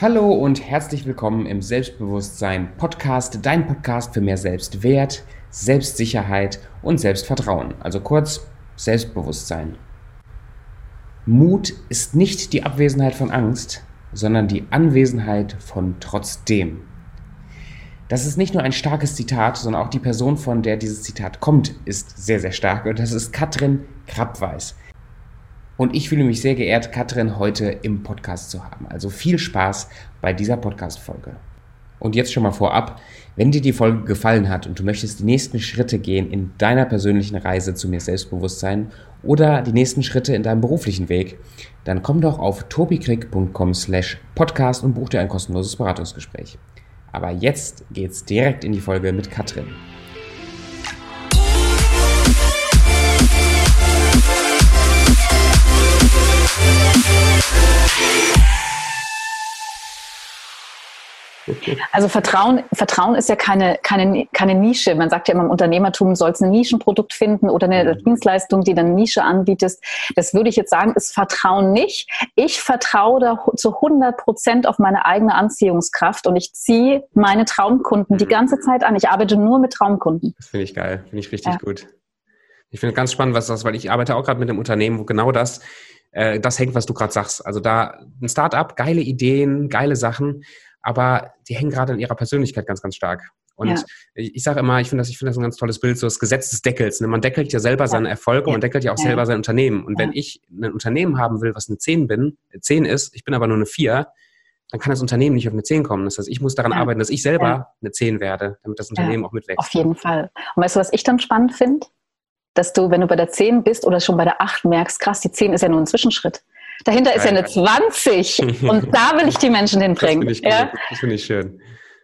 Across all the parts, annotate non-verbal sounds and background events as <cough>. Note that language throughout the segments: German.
Hallo und herzlich willkommen im Selbstbewusstsein Podcast, dein Podcast für mehr Selbstwert, Selbstsicherheit und Selbstvertrauen, also kurz Selbstbewusstsein. Mut ist nicht die Abwesenheit von Angst, sondern die Anwesenheit von trotzdem. Das ist nicht nur ein starkes Zitat, sondern auch die Person, von der dieses Zitat kommt, ist sehr, sehr stark und das ist Katrin Krappweis. Und ich fühle mich sehr geehrt, Katrin heute im Podcast zu haben. Also viel Spaß bei dieser Podcast-Folge. Und jetzt schon mal vorab, wenn dir die Folge gefallen hat und du möchtest die nächsten Schritte gehen in deiner persönlichen Reise zu mehr Selbstbewusstsein oder die nächsten Schritte in deinem beruflichen Weg, dann komm doch auf tobikrieg.com slash podcast und buch dir ein kostenloses Beratungsgespräch. Aber jetzt geht's direkt in die Folge mit Katrin. Also Vertrauen, Vertrauen ist ja keine, keine, keine Nische. Man sagt ja immer im Unternehmertum, soll es ein Nischenprodukt finden oder eine mhm. Dienstleistung, die dann Nische anbietest. Das würde ich jetzt sagen, ist Vertrauen nicht. Ich vertraue da zu 100 Prozent auf meine eigene Anziehungskraft und ich ziehe meine Traumkunden die mhm. ganze Zeit an. Ich arbeite nur mit Traumkunden. Das finde ich geil, finde ich richtig ja. gut. Ich finde ganz spannend, was das, weil ich arbeite auch gerade mit einem Unternehmen, wo genau das äh, das hängt, was du gerade sagst. Also da ein Startup, geile Ideen, geile Sachen, aber die hängen gerade an ihrer Persönlichkeit ganz, ganz stark. Und ja. ich, ich sage immer, ich finde das, ich finde das ein ganz tolles Bild, so das Gesetz des Deckels. Ne? Man deckelt ja selber ja. seine Erfolge ja. man deckelt ja auch selber sein Unternehmen. Und wenn ich ein Unternehmen haben will, was eine 10 bin, 10 ist, ich bin aber nur eine 4, dann kann das Unternehmen nicht auf eine 10 kommen. Das heißt, ich muss daran arbeiten, dass ich selber eine 10 werde, damit das Unternehmen auch mitwächst. Auf jeden Fall. Und weißt du, was ich dann spannend finde? Dass du, wenn du bei der 10 bist oder schon bei der 8 merkst, krass, die 10 ist ja nur ein Zwischenschritt. Dahinter ist ja eine 20 <laughs> und da will ich die Menschen hinbringen. Das finde ich, ja? Das find ich schön.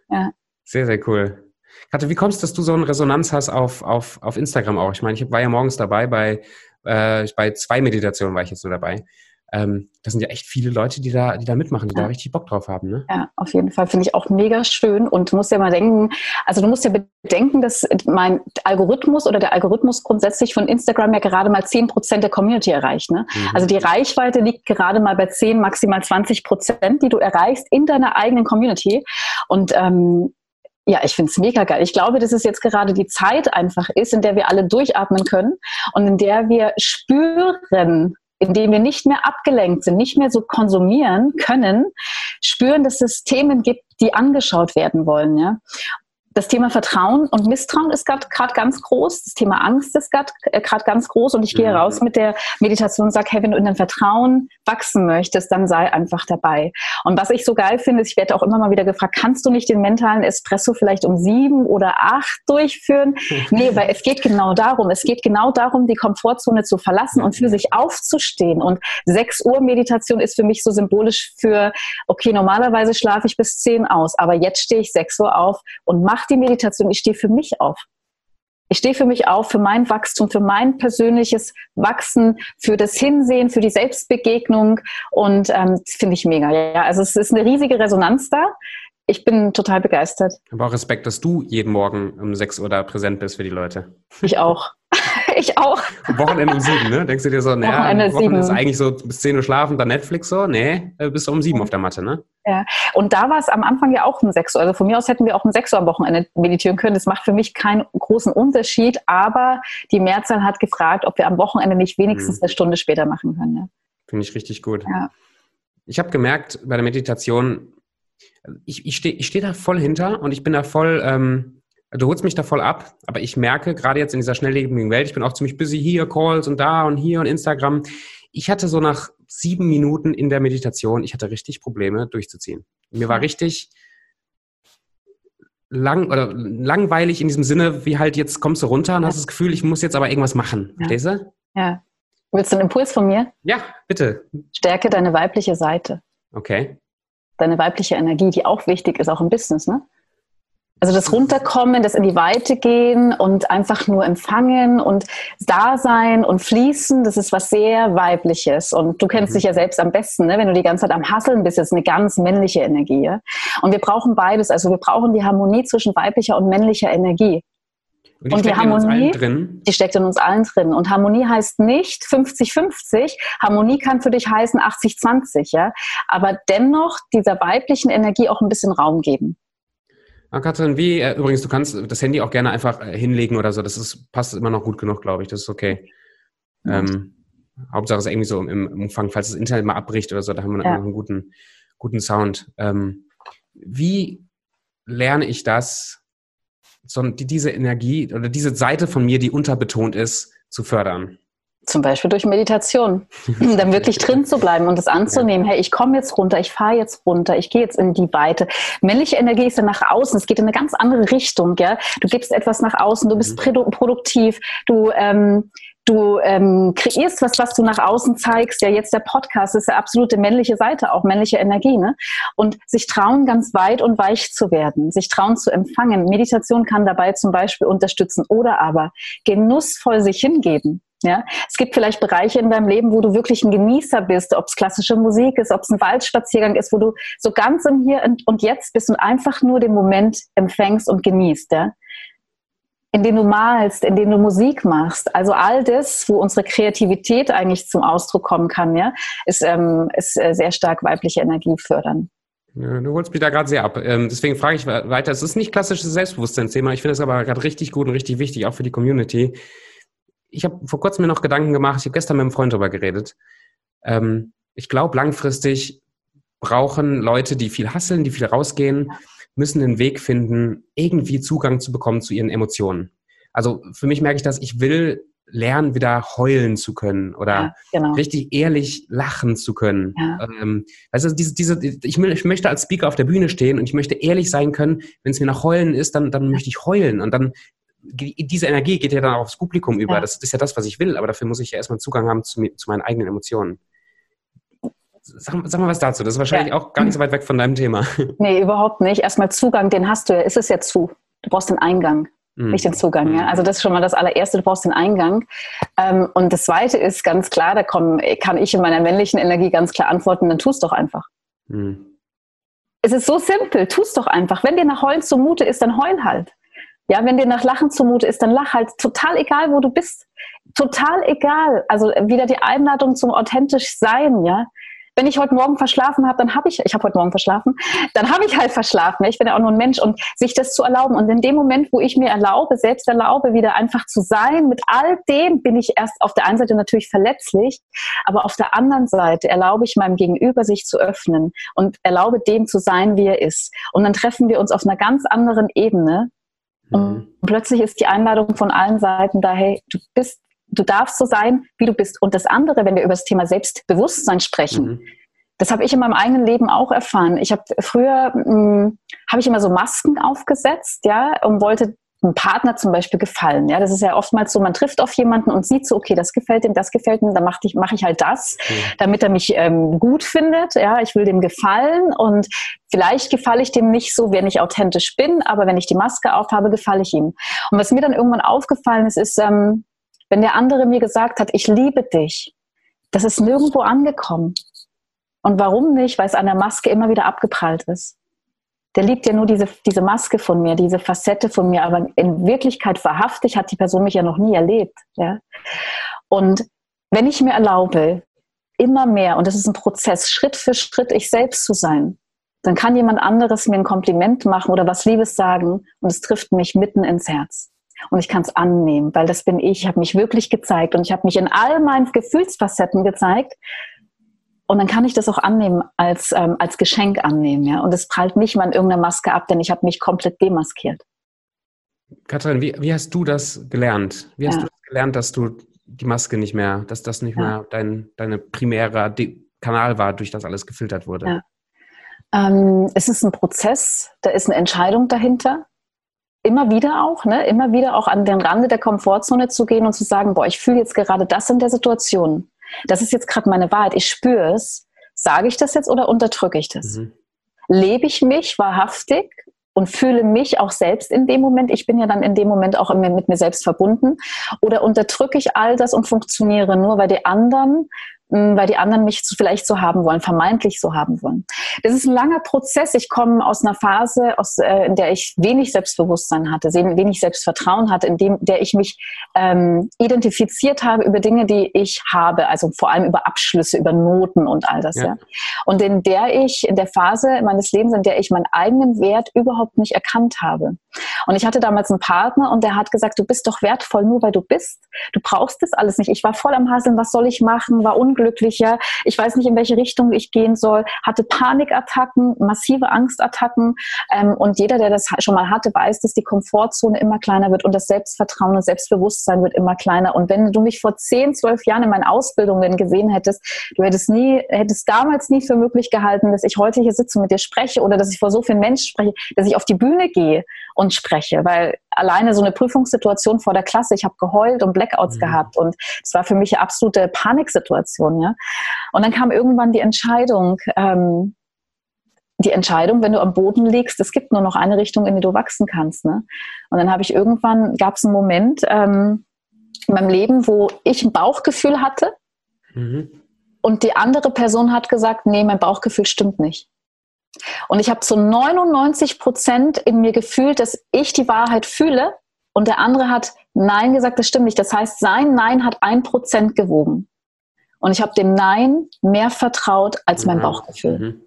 Ja. Sehr, sehr cool. Katja, wie kommst du, dass du so eine Resonanz hast auf, auf, auf Instagram auch? Ich meine, ich war ja morgens dabei bei, äh, bei zwei Meditationen war ich jetzt so dabei ähm, das sind ja echt viele Leute, die da, die da mitmachen, die ja. da richtig Bock drauf haben. Ne? Ja, auf jeden Fall. Finde ich auch mega schön. Und du musst ja mal denken, also du musst ja bedenken, dass mein Algorithmus oder der Algorithmus grundsätzlich von Instagram ja gerade mal 10 Prozent der Community erreicht. Ne? Mhm. Also die Reichweite liegt gerade mal bei 10, maximal 20 Prozent, die du erreichst in deiner eigenen Community. Und ähm, ja, ich finde es mega geil. Ich glaube, dass es jetzt gerade die Zeit einfach ist, in der wir alle durchatmen können und in der wir spüren, indem wir nicht mehr abgelenkt sind, nicht mehr so konsumieren können, spüren, dass es Themen gibt, die angeschaut werden wollen. Ja? Das Thema Vertrauen und Misstrauen ist gerade ganz groß. Das Thema Angst ist gerade äh, ganz groß. Und ich gehe mhm. raus mit der Meditation und sage, hey, wenn du in dein Vertrauen wachsen möchtest, dann sei einfach dabei. Und was ich so geil finde, ist, ich werde auch immer mal wieder gefragt, kannst du nicht den mentalen Espresso vielleicht um sieben oder acht durchführen? <laughs> nee, weil es geht genau darum. Es geht genau darum, die Komfortzone zu verlassen und für sich aufzustehen. Und sechs Uhr Meditation ist für mich so symbolisch für, okay, normalerweise schlafe ich bis zehn aus, aber jetzt stehe ich sechs Uhr auf und mache die Meditation, ich stehe für mich auf. Ich stehe für mich auf, für mein Wachstum, für mein persönliches Wachsen, für das Hinsehen, für die Selbstbegegnung und ähm, das finde ich mega. Ja, also es ist eine riesige Resonanz da. Ich bin total begeistert. Aber auch Respekt, dass du jeden Morgen um 6 Uhr da präsent bist für die Leute. Ich auch. <laughs> ich auch. Wochenende um sieben, ne? Denkst du dir so, naja, Wochenende, Wochenende ist eigentlich so bis zehn Uhr schlafen, dann Netflix so? Nee, äh, bist du um sieben auf der Matte, ne? Ja, und da war es am Anfang ja auch um sechs Uhr. Also von mir aus hätten wir auch um sechs Uhr am Wochenende meditieren können. Das macht für mich keinen großen Unterschied, aber die Mehrzahl hat gefragt, ob wir am Wochenende nicht wenigstens mhm. eine Stunde später machen können. Ja. Finde ich richtig gut. Ja. Ich habe gemerkt bei der Meditation, ich, ich stehe ich steh da voll hinter und ich bin da voll, ähm, Du holst mich da voll ab, aber ich merke gerade jetzt in dieser schnelllebigen Welt, ich bin auch ziemlich busy hier, Calls und da und hier und Instagram. Ich hatte so nach sieben Minuten in der Meditation, ich hatte richtig Probleme durchzuziehen. Mir war richtig lang oder langweilig in diesem Sinne, wie halt jetzt kommst du runter und ja. hast das Gefühl, ich muss jetzt aber irgendwas machen. Ja. Verstehst du? Ja. Willst du einen Impuls von mir? Ja, bitte. Stärke deine weibliche Seite. Okay. Deine weibliche Energie, die auch wichtig ist, auch im Business, ne? Also das Runterkommen, das in die Weite gehen und einfach nur empfangen und da sein und fließen, das ist was sehr Weibliches. Und du kennst mhm. dich ja selbst am besten, ne? wenn du die ganze Zeit am Hasseln bist, ist eine ganz männliche Energie. Ja? Und wir brauchen beides. Also wir brauchen die Harmonie zwischen weiblicher und männlicher Energie. Und die, und die Harmonie, die steckt in uns allen drin. Und Harmonie heißt nicht 50-50. Harmonie kann für dich heißen 80-20, ja. Aber dennoch dieser weiblichen Energie auch ein bisschen Raum geben. Ah, Katrin, wie, äh, übrigens, du kannst das Handy auch gerne einfach äh, hinlegen oder so. Das ist, passt immer noch gut genug, glaube ich. Das ist okay. Ähm, Hauptsache ist irgendwie so im, Umfang, falls das Internet mal abbricht oder so, da haben wir ja. noch einen guten, guten Sound. Ähm, wie lerne ich das, so, die, diese Energie oder diese Seite von mir, die unterbetont ist, zu fördern? Zum Beispiel durch Meditation, <laughs> dann wirklich drin zu bleiben und das anzunehmen. Hey, ich komme jetzt runter, ich fahre jetzt runter, ich gehe jetzt in die Weite. Männliche Energie ist ja nach außen, es geht in eine ganz andere Richtung. Ja? Du gibst etwas nach außen, du bist mhm. produktiv, du ähm, du ähm, kreierst was, was du nach außen zeigst. Ja, jetzt der Podcast ist ja absolute männliche Seite, auch männliche Energie. Ne? Und sich trauen, ganz weit und weich zu werden, sich trauen zu empfangen. Meditation kann dabei zum Beispiel unterstützen oder aber genussvoll sich hingeben. Ja, es gibt vielleicht Bereiche in deinem Leben, wo du wirklich ein Genießer bist, ob es klassische Musik ist, ob es ein Waldspaziergang ist, wo du so ganz im Hier und Jetzt bist und einfach nur den Moment empfängst und genießt. Ja? in denen du malst, in denen du Musik machst. Also all das, wo unsere Kreativität eigentlich zum Ausdruck kommen kann, ja, ist, ähm, ist äh, sehr stark weibliche Energie fördern. Ja, du holst mich da gerade sehr ab. Ähm, deswegen frage ich weiter. Es ist nicht klassisches Selbstbewusstseinsthema. Ich finde es aber gerade richtig gut und richtig wichtig, auch für die Community. Ich habe vor kurzem mir noch Gedanken gemacht. Ich habe gestern mit einem Freund darüber geredet. Ähm, ich glaube, langfristig brauchen Leute, die viel hasseln, die viel rausgehen, müssen einen Weg finden, irgendwie Zugang zu bekommen zu ihren Emotionen. Also für mich merke ich das, ich will lernen, wieder heulen zu können oder ja, genau. richtig ehrlich lachen zu können. Ja. Ähm, also diese, diese, ich, ich, möchte als Speaker auf der Bühne stehen und ich möchte ehrlich sein können, wenn es mir nach Heulen ist, dann, dann möchte ich heulen und dann diese Energie geht ja dann auch aufs Publikum über. Ja. Das ist ja das, was ich will, aber dafür muss ich ja erstmal Zugang haben zu, zu meinen eigenen Emotionen. Sag, sag, mal was dazu. Das ist wahrscheinlich ja. auch gar nicht so weit weg von deinem Thema. <laughs> Nee, überhaupt nicht. Erstmal Zugang, den hast du ja. Ist es ja zu. Du brauchst den Eingang, mhm. nicht den Zugang. Ja? Also das ist schon mal das allererste. Du brauchst den Eingang. Ähm, und das zweite ist ganz klar, da komm, kann ich in meiner männlichen Energie ganz klar antworten, dann tu es doch einfach. Mhm. Es ist so simpel, tu es doch einfach. Wenn dir nach Heulen zumute ist, dann heul halt. Ja, wenn dir nach Lachen zumute ist, dann lach halt. Total egal, wo du bist. Total egal. Also wieder die Einladung zum authentisch sein, ja wenn ich heute Morgen verschlafen habe, dann habe ich, ich habe heute Morgen verschlafen, dann habe ich halt verschlafen. Ich bin ja auch nur ein Mensch und sich das zu erlauben. Und in dem Moment, wo ich mir erlaube, selbst erlaube, wieder einfach zu sein, mit all dem bin ich erst auf der einen Seite natürlich verletzlich, aber auf der anderen Seite erlaube ich meinem Gegenüber, sich zu öffnen und erlaube dem zu sein, wie er ist. Und dann treffen wir uns auf einer ganz anderen Ebene. Und mhm. plötzlich ist die Einladung von allen Seiten da, hey, du bist du darfst so sein, wie du bist. Und das andere, wenn wir über das Thema Selbstbewusstsein sprechen, mhm. das habe ich in meinem eigenen Leben auch erfahren. Ich habe früher hm, habe ich immer so Masken aufgesetzt, ja, und wollte einem Partner zum Beispiel gefallen. Ja, das ist ja oftmals so, man trifft auf jemanden und sieht so, okay, das gefällt ihm, das gefällt ihm, dann mache ich, mach ich halt das, mhm. damit er mich ähm, gut findet. Ja, ich will dem gefallen und vielleicht gefalle ich dem nicht so, wenn ich authentisch bin, aber wenn ich die Maske aufhabe, gefalle ich ihm. Und was mir dann irgendwann aufgefallen ist, ist, ähm, wenn der andere mir gesagt hat, ich liebe dich, das ist nirgendwo angekommen. Und warum nicht? Weil es an der Maske immer wieder abgeprallt ist. Der liebt ja nur diese, diese Maske von mir, diese Facette von mir, aber in Wirklichkeit wahrhaftig hat die Person mich ja noch nie erlebt. Ja? Und wenn ich mir erlaube, immer mehr, und das ist ein Prozess, Schritt für Schritt ich selbst zu sein, dann kann jemand anderes mir ein Kompliment machen oder was Liebes sagen und es trifft mich mitten ins Herz und ich kann es annehmen, weil das bin ich. Ich habe mich wirklich gezeigt und ich habe mich in all meinen Gefühlsfacetten gezeigt. Und dann kann ich das auch annehmen, als, ähm, als Geschenk annehmen. Ja? Und es prallt nicht mal in irgendeiner Maske ab, denn ich habe mich komplett demaskiert. Katrin, wie, wie hast du das gelernt? Wie hast ja. du das gelernt, dass du die Maske nicht mehr, dass das nicht ja. mehr dein deine primärer Kanal war, durch das alles gefiltert wurde? Ja. Ähm, es ist ein Prozess, da ist eine Entscheidung dahinter immer wieder auch, ne, immer wieder auch an den Rande der Komfortzone zu gehen und zu sagen, boah, ich fühle jetzt gerade das in der Situation. Das ist jetzt gerade meine Wahrheit. Ich spüre es. Sage ich das jetzt oder unterdrücke ich das? Mhm. Lebe ich mich wahrhaftig und fühle mich auch selbst in dem Moment? Ich bin ja dann in dem Moment auch mit mir selbst verbunden. Oder unterdrücke ich all das und funktioniere nur, weil die anderen weil die anderen mich vielleicht so haben wollen, vermeintlich so haben wollen. Das ist ein langer Prozess. Ich komme aus einer Phase, aus, äh, in der ich wenig Selbstbewusstsein hatte, wenig Selbstvertrauen hatte, in dem, der ich mich ähm, identifiziert habe über Dinge, die ich habe, also vor allem über Abschlüsse, über Noten und all das. Ja. ja. Und in der ich, in der Phase meines Lebens, in der ich meinen eigenen Wert überhaupt nicht erkannt habe. Und ich hatte damals einen Partner und der hat gesagt, du bist doch wertvoll nur, weil du bist. Du brauchst das alles nicht. Ich war voll am Hasseln, was soll ich machen, war unglücklicher, ich weiß nicht, in welche Richtung ich gehen soll, hatte Panikattacken, massive Angstattacken. Ähm, und jeder, der das schon mal hatte, weiß, dass die Komfortzone immer kleiner wird und das Selbstvertrauen und Selbstbewusstsein wird immer kleiner. Und wenn du mich vor zehn, zwölf Jahren in meinen Ausbildungen gesehen hättest, du hättest nie, hättest damals nie für möglich gehalten, dass ich heute hier sitze und mit dir spreche oder dass ich vor so vielen Menschen spreche, dass ich auf die Bühne gehe und spreche, weil alleine so eine Prüfungssituation vor der Klasse, ich habe geheult und Blackouts mhm. gehabt und es war für mich eine absolute Paniksituation. Ja? Und dann kam irgendwann die Entscheidung, ähm, die Entscheidung, wenn du am Boden liegst, es gibt nur noch eine Richtung, in die du wachsen kannst. Ne? Und dann habe ich irgendwann, gab es einen Moment ähm, in meinem Leben, wo ich ein Bauchgefühl hatte mhm. und die andere Person hat gesagt, nee, mein Bauchgefühl stimmt nicht. Und ich habe zu 99 Prozent in mir gefühlt, dass ich die Wahrheit fühle und der andere hat Nein gesagt, das stimmt nicht. Das heißt, sein Nein hat ein Prozent gewogen. Und ich habe dem Nein mehr vertraut als mein mhm. Bauchgefühl. Mhm.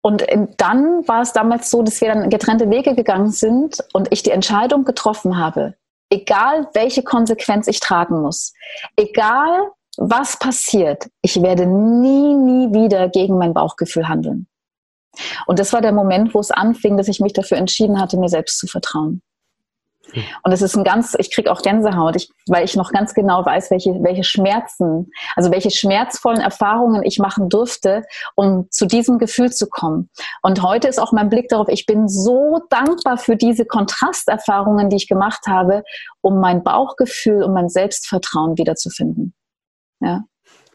Und dann war es damals so, dass wir dann getrennte Wege gegangen sind und ich die Entscheidung getroffen habe, egal welche Konsequenz ich tragen muss, egal was passiert, ich werde nie, nie wieder gegen mein Bauchgefühl handeln. Und das war der Moment, wo es anfing, dass ich mich dafür entschieden hatte, mir selbst zu vertrauen. Hm. Und es ist ein ganz, ich kriege auch Gänsehaut, ich, weil ich noch ganz genau weiß, welche, welche Schmerzen, also welche schmerzvollen Erfahrungen ich machen durfte, um zu diesem Gefühl zu kommen. Und heute ist auch mein Blick darauf, ich bin so dankbar für diese Kontrasterfahrungen, die ich gemacht habe, um mein Bauchgefühl und mein Selbstvertrauen wiederzufinden. Ja.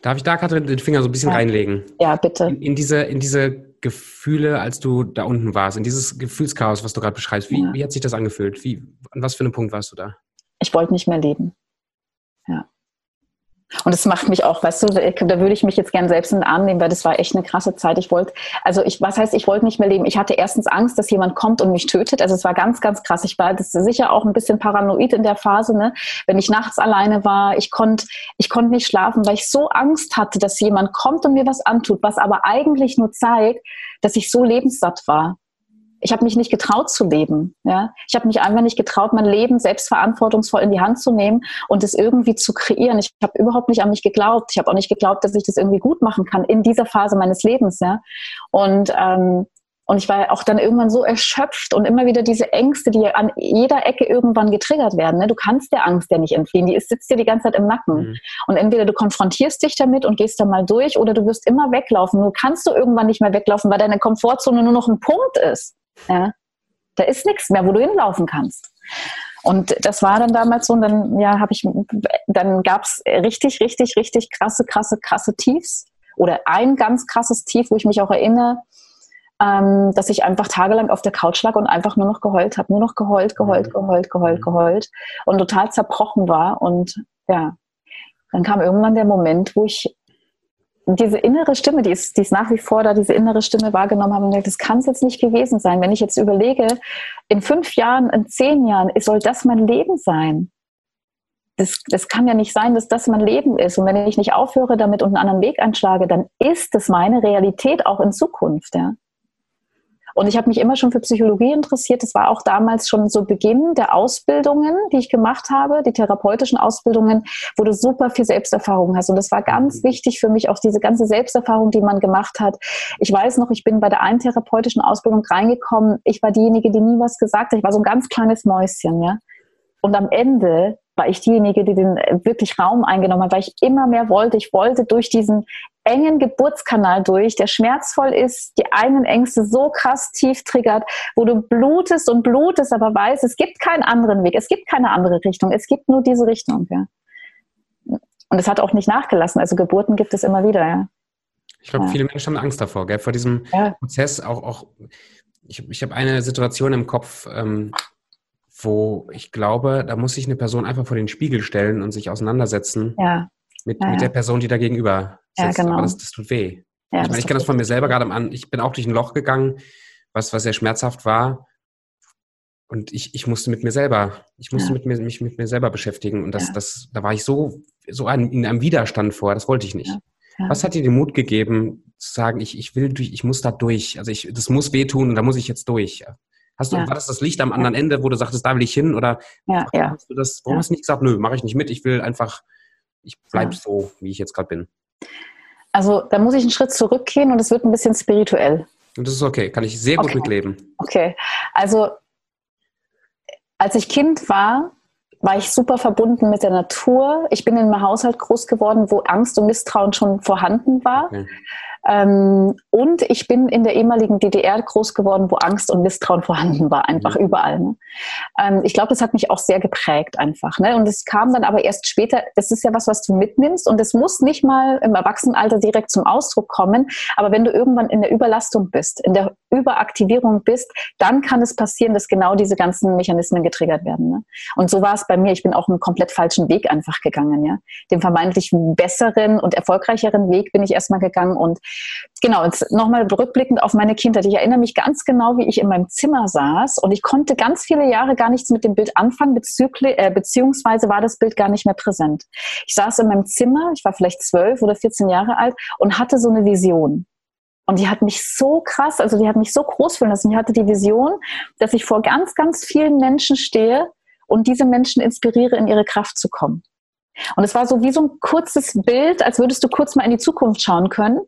Darf ich da, Katrin, den Finger so ein bisschen ja. reinlegen? Ja, bitte. In, in, diese, in diese Gefühle, als du da unten warst, in dieses Gefühlschaos, was du gerade beschreibst, wie, ja. wie hat sich das angefühlt? Wie, an was für einem Punkt warst du da? Ich wollte nicht mehr leben. Ja. Und es macht mich auch, weißt du, da würde ich mich jetzt gern selbst in den Arm nehmen, weil das war echt eine krasse Zeit. Ich wollte, also ich, was heißt, ich wollte nicht mehr leben? Ich hatte erstens Angst, dass jemand kommt und mich tötet. Also es war ganz, ganz krass. Ich war das sicher auch ein bisschen paranoid in der Phase, ne? Wenn ich nachts alleine war, ich konnte, ich konnte nicht schlafen, weil ich so Angst hatte, dass jemand kommt und mir was antut, was aber eigentlich nur zeigt, dass ich so lebenssatt war ich habe mich nicht getraut zu leben. Ja? Ich habe mich einfach nicht getraut, mein Leben selbstverantwortungsvoll in die Hand zu nehmen und es irgendwie zu kreieren. Ich habe überhaupt nicht an mich geglaubt. Ich habe auch nicht geglaubt, dass ich das irgendwie gut machen kann in dieser Phase meines Lebens. Ja? Und ähm, und ich war auch dann irgendwann so erschöpft und immer wieder diese Ängste, die an jeder Ecke irgendwann getriggert werden. Ne? Du kannst der Angst ja nicht entfliehen, die sitzt dir die ganze Zeit im Nacken. Mhm. Und entweder du konfrontierst dich damit und gehst da mal durch oder du wirst immer weglaufen. Nur kannst du irgendwann nicht mehr weglaufen, weil deine Komfortzone nur noch ein Punkt ist. Ja? Da ist nichts mehr, wo du hinlaufen kannst. Und das war dann damals so, und dann ja, habe ich, dann gab es richtig, richtig, richtig krasse, krasse, krasse Tiefs. Oder ein ganz krasses Tief, wo ich mich auch erinnere, ähm, dass ich einfach tagelang auf der Couch lag und einfach nur noch geheult habe. Nur noch geheult, geheult, mhm. geheult, geheult, mhm. geheult. Und total zerbrochen war. Und ja, dann kam irgendwann der Moment, wo ich diese innere Stimme, die ist, die ist nach wie vor da, diese innere Stimme wahrgenommen haben und gesagt, das kann es jetzt nicht gewesen sein. Wenn ich jetzt überlege, in fünf Jahren, in zehn Jahren, soll das mein Leben sein? Das, das kann ja nicht sein, dass das mein Leben ist. Und wenn ich nicht aufhöre damit und einen anderen Weg einschlage, dann ist das meine Realität auch in Zukunft. Ja? Und ich habe mich immer schon für Psychologie interessiert. Das war auch damals schon so Beginn der Ausbildungen, die ich gemacht habe, die therapeutischen Ausbildungen, wo du super viel Selbsterfahrung hast. Und das war ganz mhm. wichtig für mich, auch diese ganze Selbsterfahrung, die man gemacht hat. Ich weiß noch, ich bin bei der einen therapeutischen Ausbildung reingekommen. Ich war diejenige, die nie was gesagt hat. Ich war so ein ganz kleines Mäuschen, ja. Und am Ende war ich diejenige, die den wirklich Raum eingenommen hat, weil ich immer mehr wollte. Ich wollte durch diesen engen Geburtskanal durch, der schmerzvoll ist, die eigenen Ängste so krass tief triggert, wo du blutest und blutest, aber weißt, es gibt keinen anderen Weg, es gibt keine andere Richtung, es gibt nur diese Richtung. Ja. Und es hat auch nicht nachgelassen. Also Geburten gibt es immer wieder. Ja. Ich glaube, ja. viele Menschen haben Angst davor, gell? vor diesem ja. Prozess. Auch, auch ich, ich habe eine Situation im Kopf, ähm, wo ich glaube, da muss sich eine Person einfach vor den Spiegel stellen und sich auseinandersetzen mit, mit der Person, die da gegenüber Ja, genau. Aber das, das tut weh. Ja, ich meine, ich kenne das von mir selber gerade an. Ich bin auch durch ein Loch gegangen, was, was sehr schmerzhaft war. Und ich, ich musste mit mir selber, ich musste Ja. mit mir, mich mit mir selber beschäftigen. Und das, Ja. das, da war ich so, so an, in einem Widerstand vor, das wollte ich nicht. Was hat dir den Mut gegeben, zu sagen, ich, ich will durch, ich muss da durch. Also ich, das muss wehtun und da muss ich jetzt durch. Hast du, war das das Licht am anderen Ende, wo du sagtest, da will ich hin? Oder Ja, ja. hast du das, warum hast du nicht gesagt, nö, mache ich nicht mit, ich will einfach, ich bleib so, wie ich jetzt gerade bin. Also da muss ich einen Schritt zurückgehen und es wird ein bisschen spirituell. Und das ist okay, kann ich sehr gut Okay. mitleben. Okay. Also als ich Kind war, war ich super verbunden mit der Natur. Ich bin in einem Haushalt groß geworden, wo Angst und Misstrauen schon vorhanden war. Okay. Ähm, und ich bin in der ehemaligen DDR groß geworden, wo Angst und Misstrauen vorhanden war, einfach Mhm. überall. Ne? Ähm, ich glaube, das hat mich auch sehr geprägt einfach. Ne? Und es kam dann aber erst später, das ist ja was, was du mitnimmst und es muss nicht mal im Erwachsenenalter direkt zum Ausdruck kommen, aber wenn du irgendwann in der Überlastung bist, in der Überaktivierung bist, dann kann es passieren, dass genau diese ganzen Mechanismen getriggert werden. Ne? Und so war es bei mir. Ich bin auch einen komplett falschen Weg einfach gegangen. Ja? Den vermeintlich besseren und erfolgreicheren Weg bin ich erstmal gegangen und Genau, jetzt nochmal rückblickend auf meine Kindheit. Ich erinnere mich ganz genau, wie ich in meinem Zimmer saß und ich konnte ganz viele Jahre gar nichts mit dem Bild anfangen, äh, beziehungsweise war das Bild gar nicht mehr präsent. Ich saß in meinem Zimmer, ich war vielleicht zwölf oder 14 Jahre alt und hatte so eine Vision. Und die hat mich so krass, also die hat mich so groß fühlen lassen. Ich hatte die Vision, dass ich vor ganz, ganz vielen Menschen stehe und diese Menschen inspiriere, in ihre Kraft zu kommen. Und es war so wie so ein kurzes Bild, als würdest du kurz mal in die Zukunft schauen können.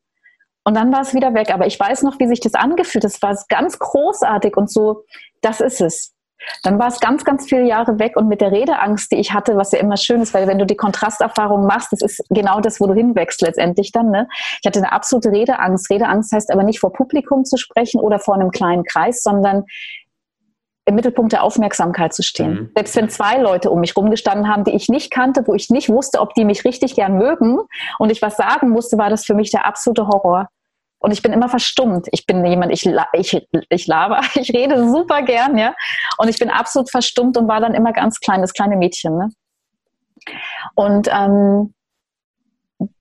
Und dann war es wieder weg. Aber ich weiß noch, wie sich das angefühlt hat. Das war ganz großartig und so, das ist es. Dann war es ganz, ganz viele Jahre weg und mit der Redeangst, die ich hatte, was ja immer schön ist, weil wenn du die Kontrasterfahrung machst, das ist genau das, wo du hinwächst letztendlich dann. Ne? Ich hatte eine absolute Redeangst. Redeangst heißt aber nicht vor Publikum zu sprechen oder vor einem kleinen Kreis, sondern im Mittelpunkt der Aufmerksamkeit zu stehen. Mhm. Selbst wenn zwei Leute um mich rumgestanden haben, die ich nicht kannte, wo ich nicht wusste, ob die mich richtig gern mögen und ich was sagen musste, war das für mich der absolute Horror. Und ich bin immer verstummt. Ich bin jemand, ich, ich, ich laber, <laughs> ich rede super gern, ja. Und ich bin absolut verstummt und war dann immer ganz klein, das kleine Mädchen. Ne? Und ähm,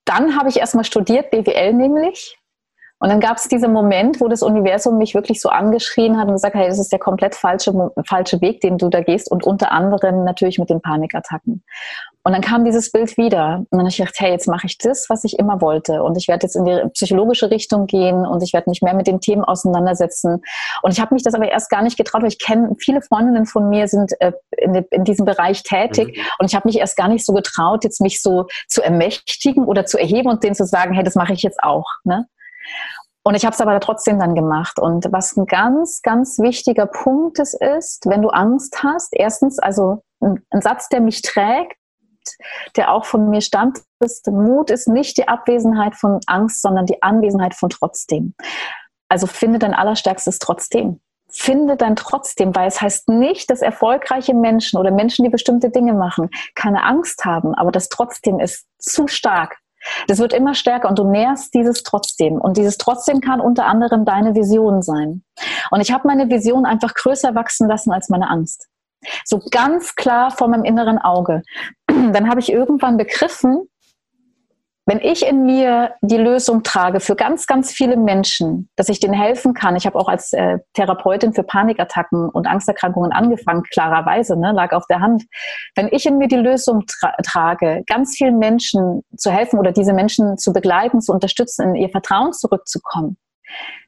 dann habe ich erstmal studiert, BWL nämlich. Und dann gab es diesen Moment, wo das Universum mich wirklich so angeschrien hat und gesagt, hey, das ist der komplett falsche, falsche Weg, den du da gehst und unter anderem natürlich mit den Panikattacken. Und dann kam dieses Bild wieder und dann habe ich gedacht, hey, jetzt mache ich das, was ich immer wollte und ich werde jetzt in die psychologische Richtung gehen und ich werde mich mehr mit den Themen auseinandersetzen. Und ich habe mich das aber erst gar nicht getraut, weil ich kenne, viele Freundinnen von mir sind äh, in, in diesem Bereich tätig Mhm. und ich habe mich erst gar nicht so getraut, jetzt mich so zu ermächtigen oder zu erheben und denen zu sagen, hey, das mache ich jetzt auch. Ne? Und ich habe es aber trotzdem dann gemacht. Und was ein ganz, ganz wichtiger Punkt ist, ist, wenn du Angst hast, erstens, also ein Satz, der mich trägt, der auch von mir stammt, ist, Mut ist nicht die Abwesenheit von Angst, sondern die Anwesenheit von trotzdem. Also finde dein allerstärkstes trotzdem. Finde dein trotzdem, weil es heißt nicht, dass erfolgreiche Menschen oder Menschen, die bestimmte Dinge machen, keine Angst haben, aber das trotzdem ist zu stark. Das wird immer stärker und du nährst dieses trotzdem. Und dieses trotzdem kann unter anderem deine Vision sein. Und ich habe meine Vision einfach größer wachsen lassen als meine Angst. So ganz klar vor meinem inneren Auge. <clears throat> Dann habe ich irgendwann begriffen, wenn ich in mir die Lösung trage für ganz, ganz viele Menschen, dass ich denen helfen kann. Ich habe auch als äh, Therapeutin für Panikattacken und Angsterkrankungen angefangen, klarerweise, ne, lag auf der Hand. Wenn ich in mir die Lösung tra trage, ganz vielen Menschen zu helfen oder diese Menschen zu begleiten, zu unterstützen, in ihr Vertrauen zurückzukommen,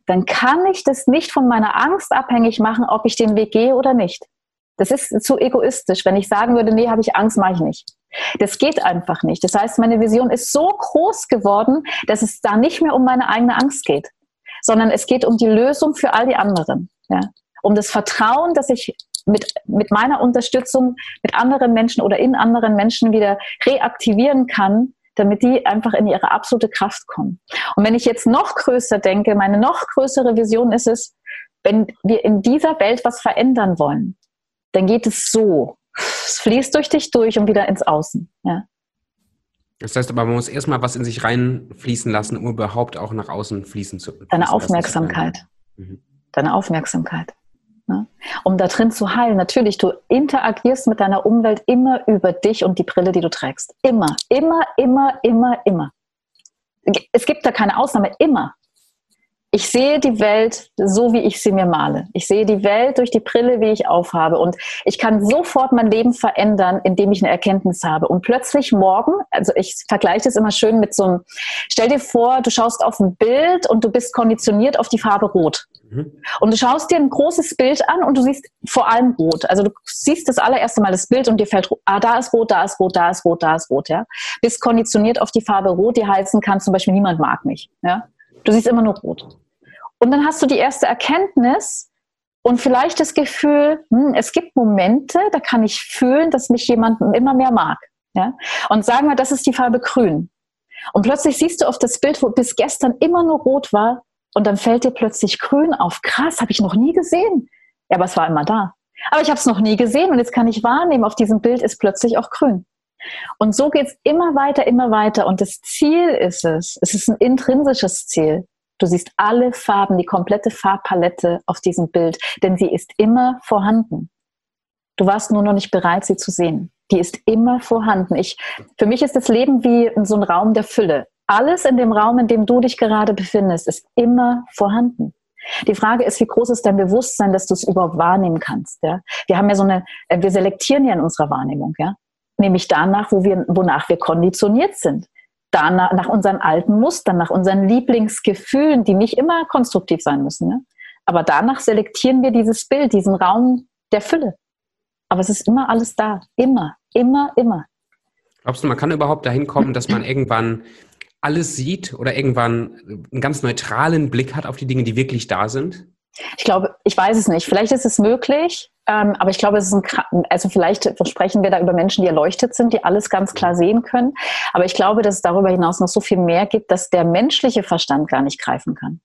dann kann ich das nicht von meiner Angst abhängig machen, ob ich den Weg gehe oder nicht. Das ist zu egoistisch. Wenn ich sagen würde, nee, habe ich Angst, mache ich nicht. Das geht einfach nicht. Das heißt, meine Vision ist so groß geworden, dass es da nicht mehr um meine eigene Angst geht, sondern es geht um die Lösung für all die anderen. Ja? Um das Vertrauen, dass ich mit, mit meiner Unterstützung mit anderen Menschen oder in anderen Menschen wieder reaktivieren kann, damit die einfach in ihre absolute Kraft kommen. Und wenn ich jetzt noch größer denke, meine noch größere Vision ist es, wenn wir in dieser Welt was verändern wollen, dann geht es so. Es fließt durch dich durch und wieder ins Außen. Ja. Das heißt aber, man muss erstmal was in sich reinfließen lassen, um überhaupt auch nach außen fließen zu Deine lassen zu Aufmerksamkeit. können. Mhm. Deine Aufmerksamkeit. Ne? Um da drin zu heilen. Natürlich, du interagierst mit deiner Umwelt immer über dich und die Brille, die du trägst. Immer, immer, immer, immer, immer. Es gibt da keine Ausnahme, immer. Ich sehe die Welt so, wie ich sie mir male. Ich sehe die Welt durch die Brille, wie ich aufhabe. Und ich kann sofort mein Leben verändern, indem ich eine Erkenntnis habe. Und plötzlich morgen, also ich vergleiche das immer schön mit so einem, stell dir vor, du schaust auf ein Bild und du bist konditioniert auf die Farbe Rot. Mhm. Und du schaust dir ein großes Bild an und du siehst vor allem Rot. Also du siehst das allererste Mal das Bild und dir fällt, ah, da ist Rot, da ist Rot, da ist Rot, da ist Rot, ja. Bist konditioniert auf die Farbe Rot, die heißen kann zum Beispiel, niemand mag mich, ja. Du siehst immer nur Rot. Und dann hast du die erste Erkenntnis und vielleicht das Gefühl, hm, es gibt Momente, da kann ich fühlen, dass mich jemand immer mehr mag. Ja? Und sagen wir, das ist die Farbe grün. Und plötzlich siehst du auf das Bild, wo bis gestern immer nur rot war, und dann fällt dir plötzlich grün auf. Krass, habe ich noch nie gesehen. Ja, aber es war immer da. Aber ich habe es noch nie gesehen und jetzt kann ich wahrnehmen, auf diesem Bild ist plötzlich auch grün. Und so geht es immer weiter, immer weiter. Und das Ziel ist es, es ist ein intrinsisches Ziel, Du siehst alle Farben, die komplette Farbpalette auf diesem Bild, denn sie ist immer vorhanden. Du warst nur noch nicht bereit, sie zu sehen. Die ist immer vorhanden. Ich, für mich ist das Leben wie so ein Raum der Fülle. Alles in dem Raum, in dem du dich gerade befindest, ist immer vorhanden. Die Frage ist, wie groß ist dein Bewusstsein, dass du es überhaupt wahrnehmen kannst? Ja? Wir haben ja so eine, äh, wir selektieren ja in unserer Wahrnehmung, ja? nämlich danach, wo wir, wonach wir konditioniert sind danach, nach unseren alten Mustern, nach unseren Lieblingsgefühlen, die nicht immer konstruktiv sein müssen. Ne? Aber danach selektieren wir dieses Bild, diesen Raum der Fülle. Aber es ist immer alles da. Immer, immer, immer. Glaubst du, man kann überhaupt dahin kommen, dass man irgendwann alles sieht oder irgendwann einen ganz neutralen Blick hat auf die Dinge, die wirklich da sind? Ich glaube, ich weiß es nicht. Vielleicht ist es möglich, ähm, aber ich glaube, es ist ein, also vielleicht sprechen wir da über Menschen, die erleuchtet sind, die alles ganz klar sehen können. Aber ich glaube, dass es darüber hinaus noch so viel mehr gibt, dass der menschliche Verstand gar nicht greifen kann.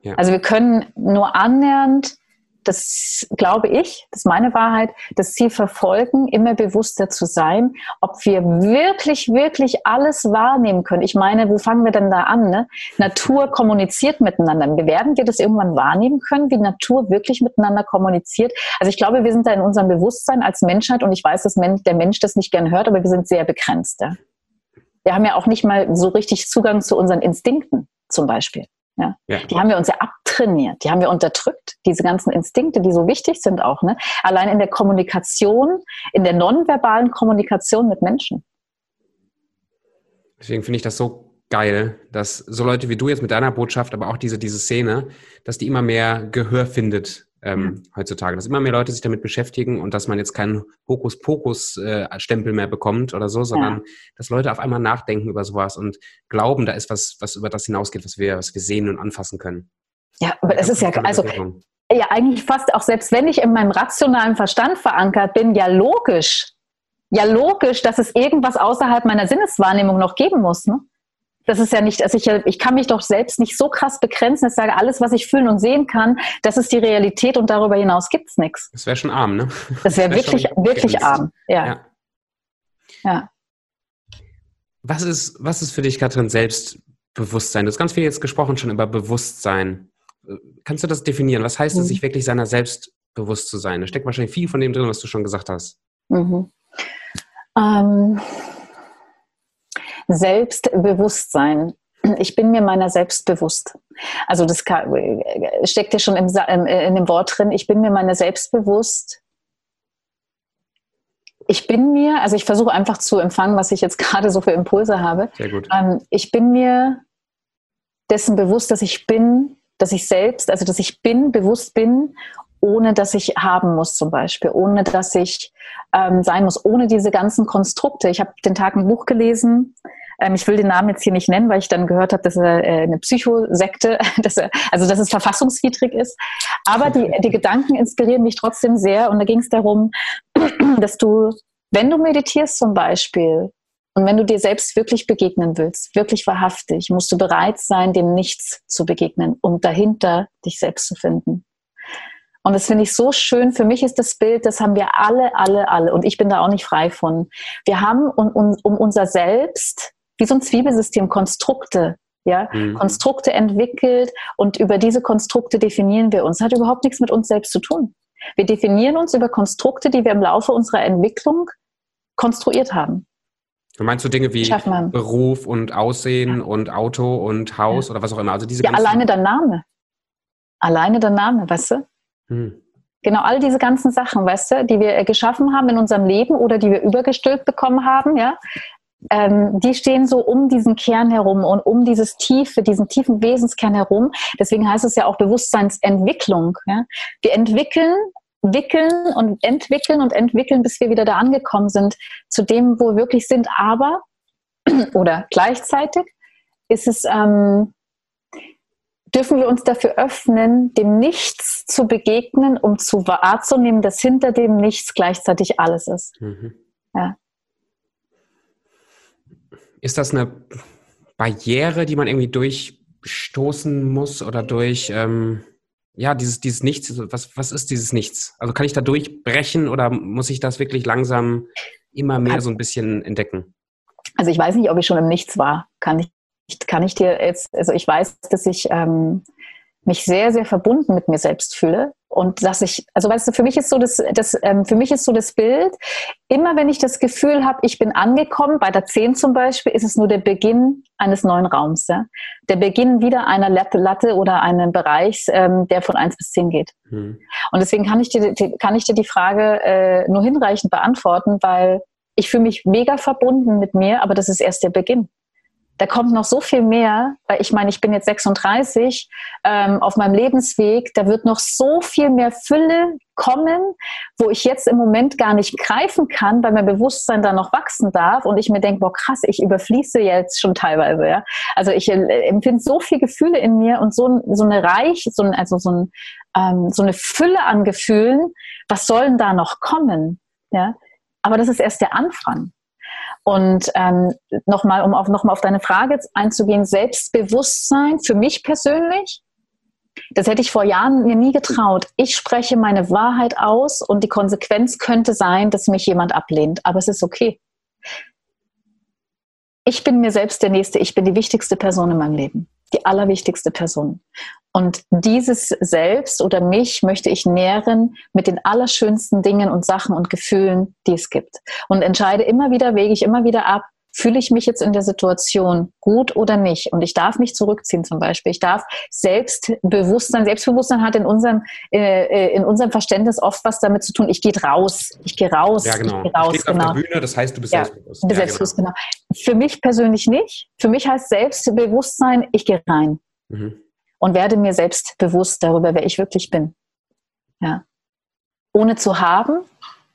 Ja. Also wir können nur annähernd das glaube ich, das ist meine Wahrheit, das Ziel verfolgen, immer bewusster zu sein, ob wir wirklich, wirklich alles wahrnehmen können. Ich meine, wo fangen wir denn da an? Ne? Natur kommuniziert miteinander. Werden wir das irgendwann wahrnehmen können, wie Natur wirklich miteinander kommuniziert? Also ich glaube, wir sind da in unserem Bewusstsein als Menschheit und ich weiß, dass der Mensch das nicht gern hört, aber wir sind sehr begrenzt. Ja? Wir haben ja auch nicht mal so richtig Zugang zu unseren Instinkten zum Beispiel. Ja? ja? Die haben wir uns ja abtrainiert, die haben wir unterdrückt, diese ganzen Instinkte, die so wichtig sind auch. Ne? Allein in der Kommunikation, in der nonverbalen Kommunikation mit Menschen. Deswegen finde ich das so geil, dass so Leute wie du jetzt mit deiner Botschaft, aber auch diese, diese Szene, dass die immer mehr Gehör findet ähm, mhm. heutzutage. Dass immer mehr Leute sich damit beschäftigen und dass man jetzt keinen Hokuspokus-Stempel äh, mehr bekommt oder so, sondern ja. dass Leute auf einmal nachdenken über sowas und glauben, da ist was, was über das hinausgeht, was wir, was wir sehen und anfassen können. Ja, aber es ist ja, also, ja, eigentlich fast auch selbst wenn ich in meinem rationalen Verstand verankert bin, ja logisch, ja logisch, dass es irgendwas außerhalb meiner Sinneswahrnehmung noch geben muss. Ne? Das ist ja nicht, also ich, ich kann mich doch selbst nicht so krass begrenzen, dass ich sage, alles, was ich fühlen und sehen kann, das ist die Realität und darüber hinaus gibt es nichts. Das wäre schon arm, ne? Das wäre <laughs> wär wirklich, wirklich arm, ja. ja. ja. Was ist, was ist für dich, Katrin, Selbstbewusstsein? Du hast ganz viel jetzt gesprochen schon über Bewusstsein. Kannst du das definieren? Was heißt es, mhm. sich wirklich seiner selbst bewusst zu sein? Da steckt wahrscheinlich viel von dem drin, was du schon gesagt hast. Mhm. Ähm Selbstbewusstsein. Ich bin mir meiner selbst bewusst. Also das steckt ja schon im, in dem Wort drin. Ich bin mir meiner selbst bewusst. Ich bin mir, also ich versuche einfach zu empfangen, was ich jetzt <laughs> gerade so für Impulse habe. Sehr gut. Ähm, ich bin mir dessen bewusst, dass ich bin, dass ich selbst, also dass ich bin, bewusst bin ohne dass ich haben muss zum Beispiel, ohne dass ich ähm, sein muss, ohne diese ganzen Konstrukte. Ich habe den Tag ein Buch gelesen, ähm, ich will den Namen jetzt hier nicht nennen, weil ich dann gehört habe, dass er äh, eine Psychosekte, <laughs> dass er, also dass es verfassungswidrig ist. Aber die, die Gedanken inspirieren mich trotzdem sehr und da ging es darum, <clears throat> dass du, wenn du meditierst zum Beispiel, und wenn du dir selbst wirklich begegnen willst, wirklich wahrhaftig, musst du bereit sein, dem Nichts zu begegnen, um dahinter dich selbst zu finden. Und das finde ich so schön. Für mich ist das Bild, das haben wir alle, alle, alle. Und ich bin da auch nicht frei von. Wir haben um, um, um unser Selbst, wie so ein Zwiebelsystem, Konstrukte ja, mhm. Konstrukte entwickelt und über diese Konstrukte definieren wir uns. Das hat überhaupt nichts mit uns selbst zu tun. Wir definieren uns über Konstrukte, die wir im Laufe unserer Entwicklung konstruiert haben. Du meinst so Dinge wie Beruf und Aussehen ja. und Auto und Haus ja. oder was auch immer? Also diese ja, alleine der Name. Alleine der Name, weißt du? Hm. Genau, all diese ganzen Sachen, weißt du, die wir geschaffen haben in unserem Leben oder die wir übergestülpt bekommen haben, ja, ähm, die stehen so um diesen Kern herum und um dieses tiefe, diesen tiefen Wesenskern herum. Deswegen heißt es ja auch Bewusstseinsentwicklung. Ja? Wir entwickeln, wickeln und entwickeln und entwickeln, bis wir wieder da angekommen sind, zu dem, wo wir wirklich sind. Aber, <clears throat> oder gleichzeitig ist es, ähm, dürfen wir uns dafür öffnen, dem Nichts zu begegnen, um zu wahrzunehmen, dass hinter dem Nichts gleichzeitig alles ist. Mhm. Ja. Ist das eine Barriere, die man irgendwie durchstoßen muss oder durch, ähm, ja, dieses, dieses Nichts, was, was ist dieses Nichts? Also kann ich da durchbrechen oder muss ich das wirklich langsam immer mehr so ein bisschen entdecken? Also ich weiß nicht, ob ich schon im Nichts war, kann ich, kann ich dir jetzt, also ich weiß, dass ich ähm, mich sehr, sehr verbunden mit mir selbst fühle. Und dass ich, also weißt du, für mich ist so das, das ähm, für mich ist so das Bild, immer wenn ich das Gefühl habe, ich bin angekommen, bei der 10 zum Beispiel, ist es nur der Beginn eines neuen Raums. Ja? Der Beginn wieder einer Latte, oder einem Bereich, ähm, der von 1 bis 10 geht. Hm. Und deswegen kann ich dir, kann ich dir die Frage äh, nur hinreichend beantworten, weil ich fühle mich mega verbunden mit mir, aber das ist erst der Beginn da kommt noch so viel mehr, weil ich meine, ich bin jetzt 36 ähm, auf meinem Lebensweg, da wird noch so viel mehr Fülle kommen, wo ich jetzt im Moment gar nicht greifen kann, weil mein Bewusstsein da noch wachsen darf und ich mir denke, boah krass, ich überfließe jetzt schon teilweise. Ja? Also ich äh, empfinde so viel Gefühle in mir und so, so eine Reich, so, ein, also so, ein, ähm, so eine Fülle an Gefühlen, was soll denn da noch kommen? Ja? Aber das ist erst der Anfang. Und ähm, nochmal, um auf, nochmal auf deine Frage einzugehen, Selbstbewusstsein für mich persönlich, das hätte ich vor Jahren mir nie getraut. Ich spreche meine Wahrheit aus und die Konsequenz könnte sein, dass mich jemand ablehnt. Aber es ist okay. Ich bin mir selbst der Nächste. Ich bin die wichtigste Person in meinem Leben. Die allerwichtigste Person. Und dieses Selbst oder mich möchte ich nähren mit den allerschönsten Dingen und Sachen und Gefühlen, die es gibt. Und entscheide immer wieder, wege ich immer wieder ab, fühle ich mich jetzt in der Situation gut oder nicht? Und ich darf mich zurückziehen zum Beispiel. Ich darf Selbstbewusstsein, Selbstbewusstsein hat in unserem, äh, äh in unserem Verständnis oft was damit zu tun, ich gehe raus, ich gehe raus. Ja, genau. Ich gehe raus, du genau. auf der Bühne, das heißt, du bist ja, selbstbewusst. Du bist ja, selbstbewusst, genau. genau. Für mich persönlich nicht. Für mich heißt Selbstbewusstsein, ich gehe rein. Mhm und werde mir selbst bewusst darüber, wer ich wirklich bin. Ja. Ohne zu haben,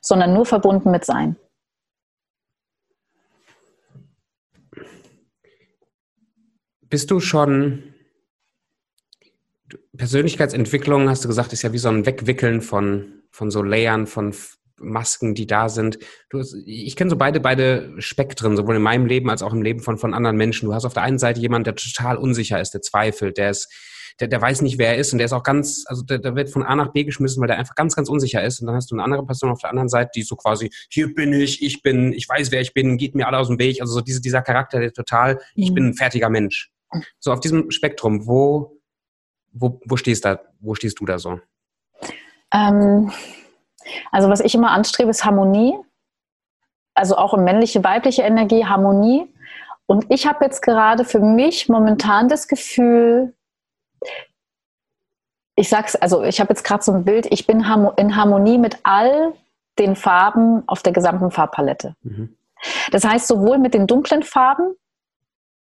sondern nur verbunden mit sein. Bist du schon Persönlichkeitsentwicklung, hast du gesagt, ist ja wie so ein Wegwickeln von, von so Layern, von Masken, die da sind. Du hast, ich kenne so beide, beide Spektren, sowohl in meinem Leben als auch im Leben von, von anderen Menschen. Du hast auf der einen Seite jemanden, der total unsicher ist, der zweifelt, der ist, der, der weiß nicht, wer er ist und der ist auch ganz, also der, der wird von A nach B geschmissen, weil der einfach ganz, ganz unsicher ist. Und dann hast du eine andere Person auf der anderen Seite, die so quasi, hier bin ich, ich bin, ich weiß, wer ich bin, geht mir alle aus dem Weg. Also so diese, dieser Charakter, der total, ich mhm. bin ein fertiger Mensch. So auf diesem Spektrum, wo, wo, wo stehst da, wo stehst du da so? Ähm, also was ich immer anstrebe, ist Harmonie. Also auch in männliche, weibliche Energie, Harmonie. Und ich habe jetzt gerade für mich momentan das Gefühl, ich sag's, also ich habe jetzt gerade so ein Bild, ich bin in Harmonie mit all den Farben auf der gesamten Farbpalette. Mhm. Das heißt, sowohl mit den dunklen Farben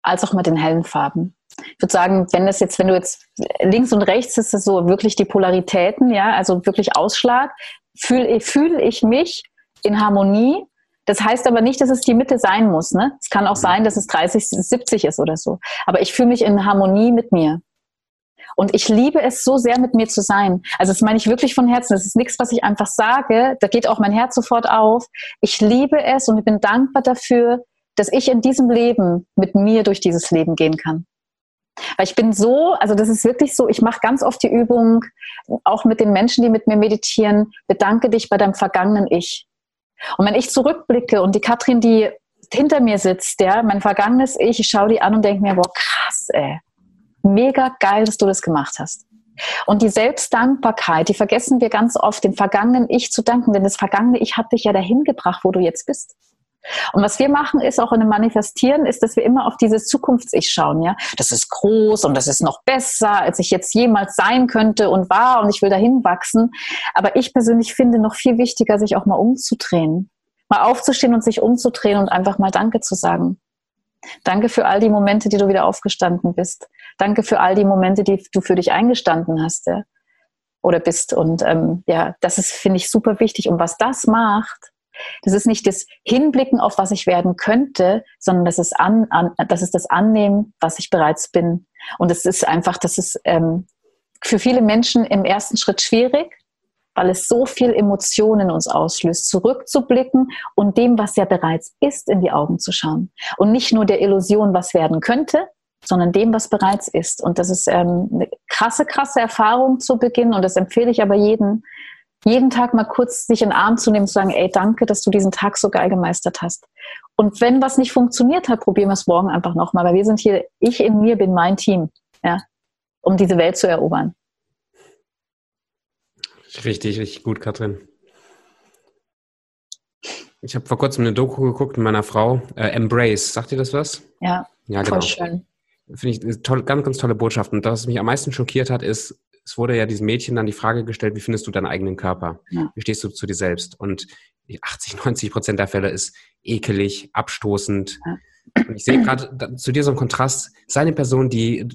als auch mit den hellen Farben. Ich würde sagen, wenn das jetzt, wenn du jetzt links und rechts ist es so wirklich die Polaritäten, ja, also wirklich Ausschlag, fühle fühl ich mich in Harmonie. Das heißt aber nicht, dass es die Mitte sein muss. Ne? Es kann auch mhm. sein, dass es 30, 70 ist oder so. Aber ich fühle mich in Harmonie mit mir. Und ich liebe es so sehr, mit mir zu sein. Also das meine ich wirklich von Herzen. Das ist nichts, was ich einfach sage. Da geht auch mein Herz sofort auf. Ich liebe es und ich bin dankbar dafür, dass ich in diesem Leben mit mir durch dieses Leben gehen kann. Weil ich bin so, also das ist wirklich so, ich mache ganz oft die Übung, auch mit den Menschen, die mit mir meditieren, bedanke dich bei deinem vergangenen Ich. Und wenn ich zurückblicke und die Katrin, die hinter mir sitzt, ja, mein vergangenes Ich, ich schaue die an und denke mir, boah, krass, ey. Mega geil, dass du das gemacht hast. Und die Selbstdankbarkeit, die vergessen wir ganz oft, dem vergangenen Ich zu danken, denn das vergangene Ich hat dich ja dahin gebracht, wo du jetzt bist. Und was wir machen, ist auch in dem Manifestieren, ist, dass wir immer auf dieses Zukunfts-Ich schauen, ja. Das ist groß und das ist noch besser, als ich jetzt jemals sein könnte und war und ich will dahin wachsen. Aber ich persönlich finde noch viel wichtiger, sich auch mal umzudrehen. Mal aufzustehen und sich umzudrehen und einfach mal Danke zu sagen. Danke für all die Momente, die du wieder aufgestanden bist. Danke für all die Momente, die du für dich eingestanden hast, ja. Oder bist. Und ähm, ja, das ist, finde ich, super wichtig. Und was das macht, das ist nicht das Hinblicken auf was ich werden könnte, sondern das ist, an, an, das, ist das Annehmen, was ich bereits bin. Und es ist einfach, das ist ähm, für viele Menschen im ersten Schritt schwierig, weil es so viel Emotionen in uns auslöst, zurückzublicken und dem, was ja bereits ist, in die Augen zu schauen. Und nicht nur der Illusion, was werden könnte, sondern dem, was bereits ist. Und das ist ähm, eine krasse, krasse Erfahrung zu Beginn. Und das empfehle ich aber jedem, jeden Tag mal kurz sich in den Arm zu nehmen und zu sagen, ey, danke, dass du diesen Tag so geil gemeistert hast. Und wenn was nicht funktioniert hat, probieren wir es morgen einfach nochmal, weil wir sind hier, ich in mir bin mein Team, ja, um diese Welt zu erobern. Richtig, richtig gut, Katrin. Ich habe vor kurzem eine Doku geguckt mit meiner Frau, äh, Embrace. Sagt ihr das was? Ja, ja voll genau. schön. Finde ich toll, ganz, ganz tolle Botschaft. Und das, was mich am meisten schockiert hat, ist, es wurde ja diesem Mädchen dann die Frage gestellt, wie findest du deinen eigenen Körper? Ja. Wie stehst du zu dir selbst? Und 80, 90 Prozent der Fälle ist ekelig, abstoßend. Ja. Und ich sehe gerade zu dir so einen Kontrast. Sei eine Person, die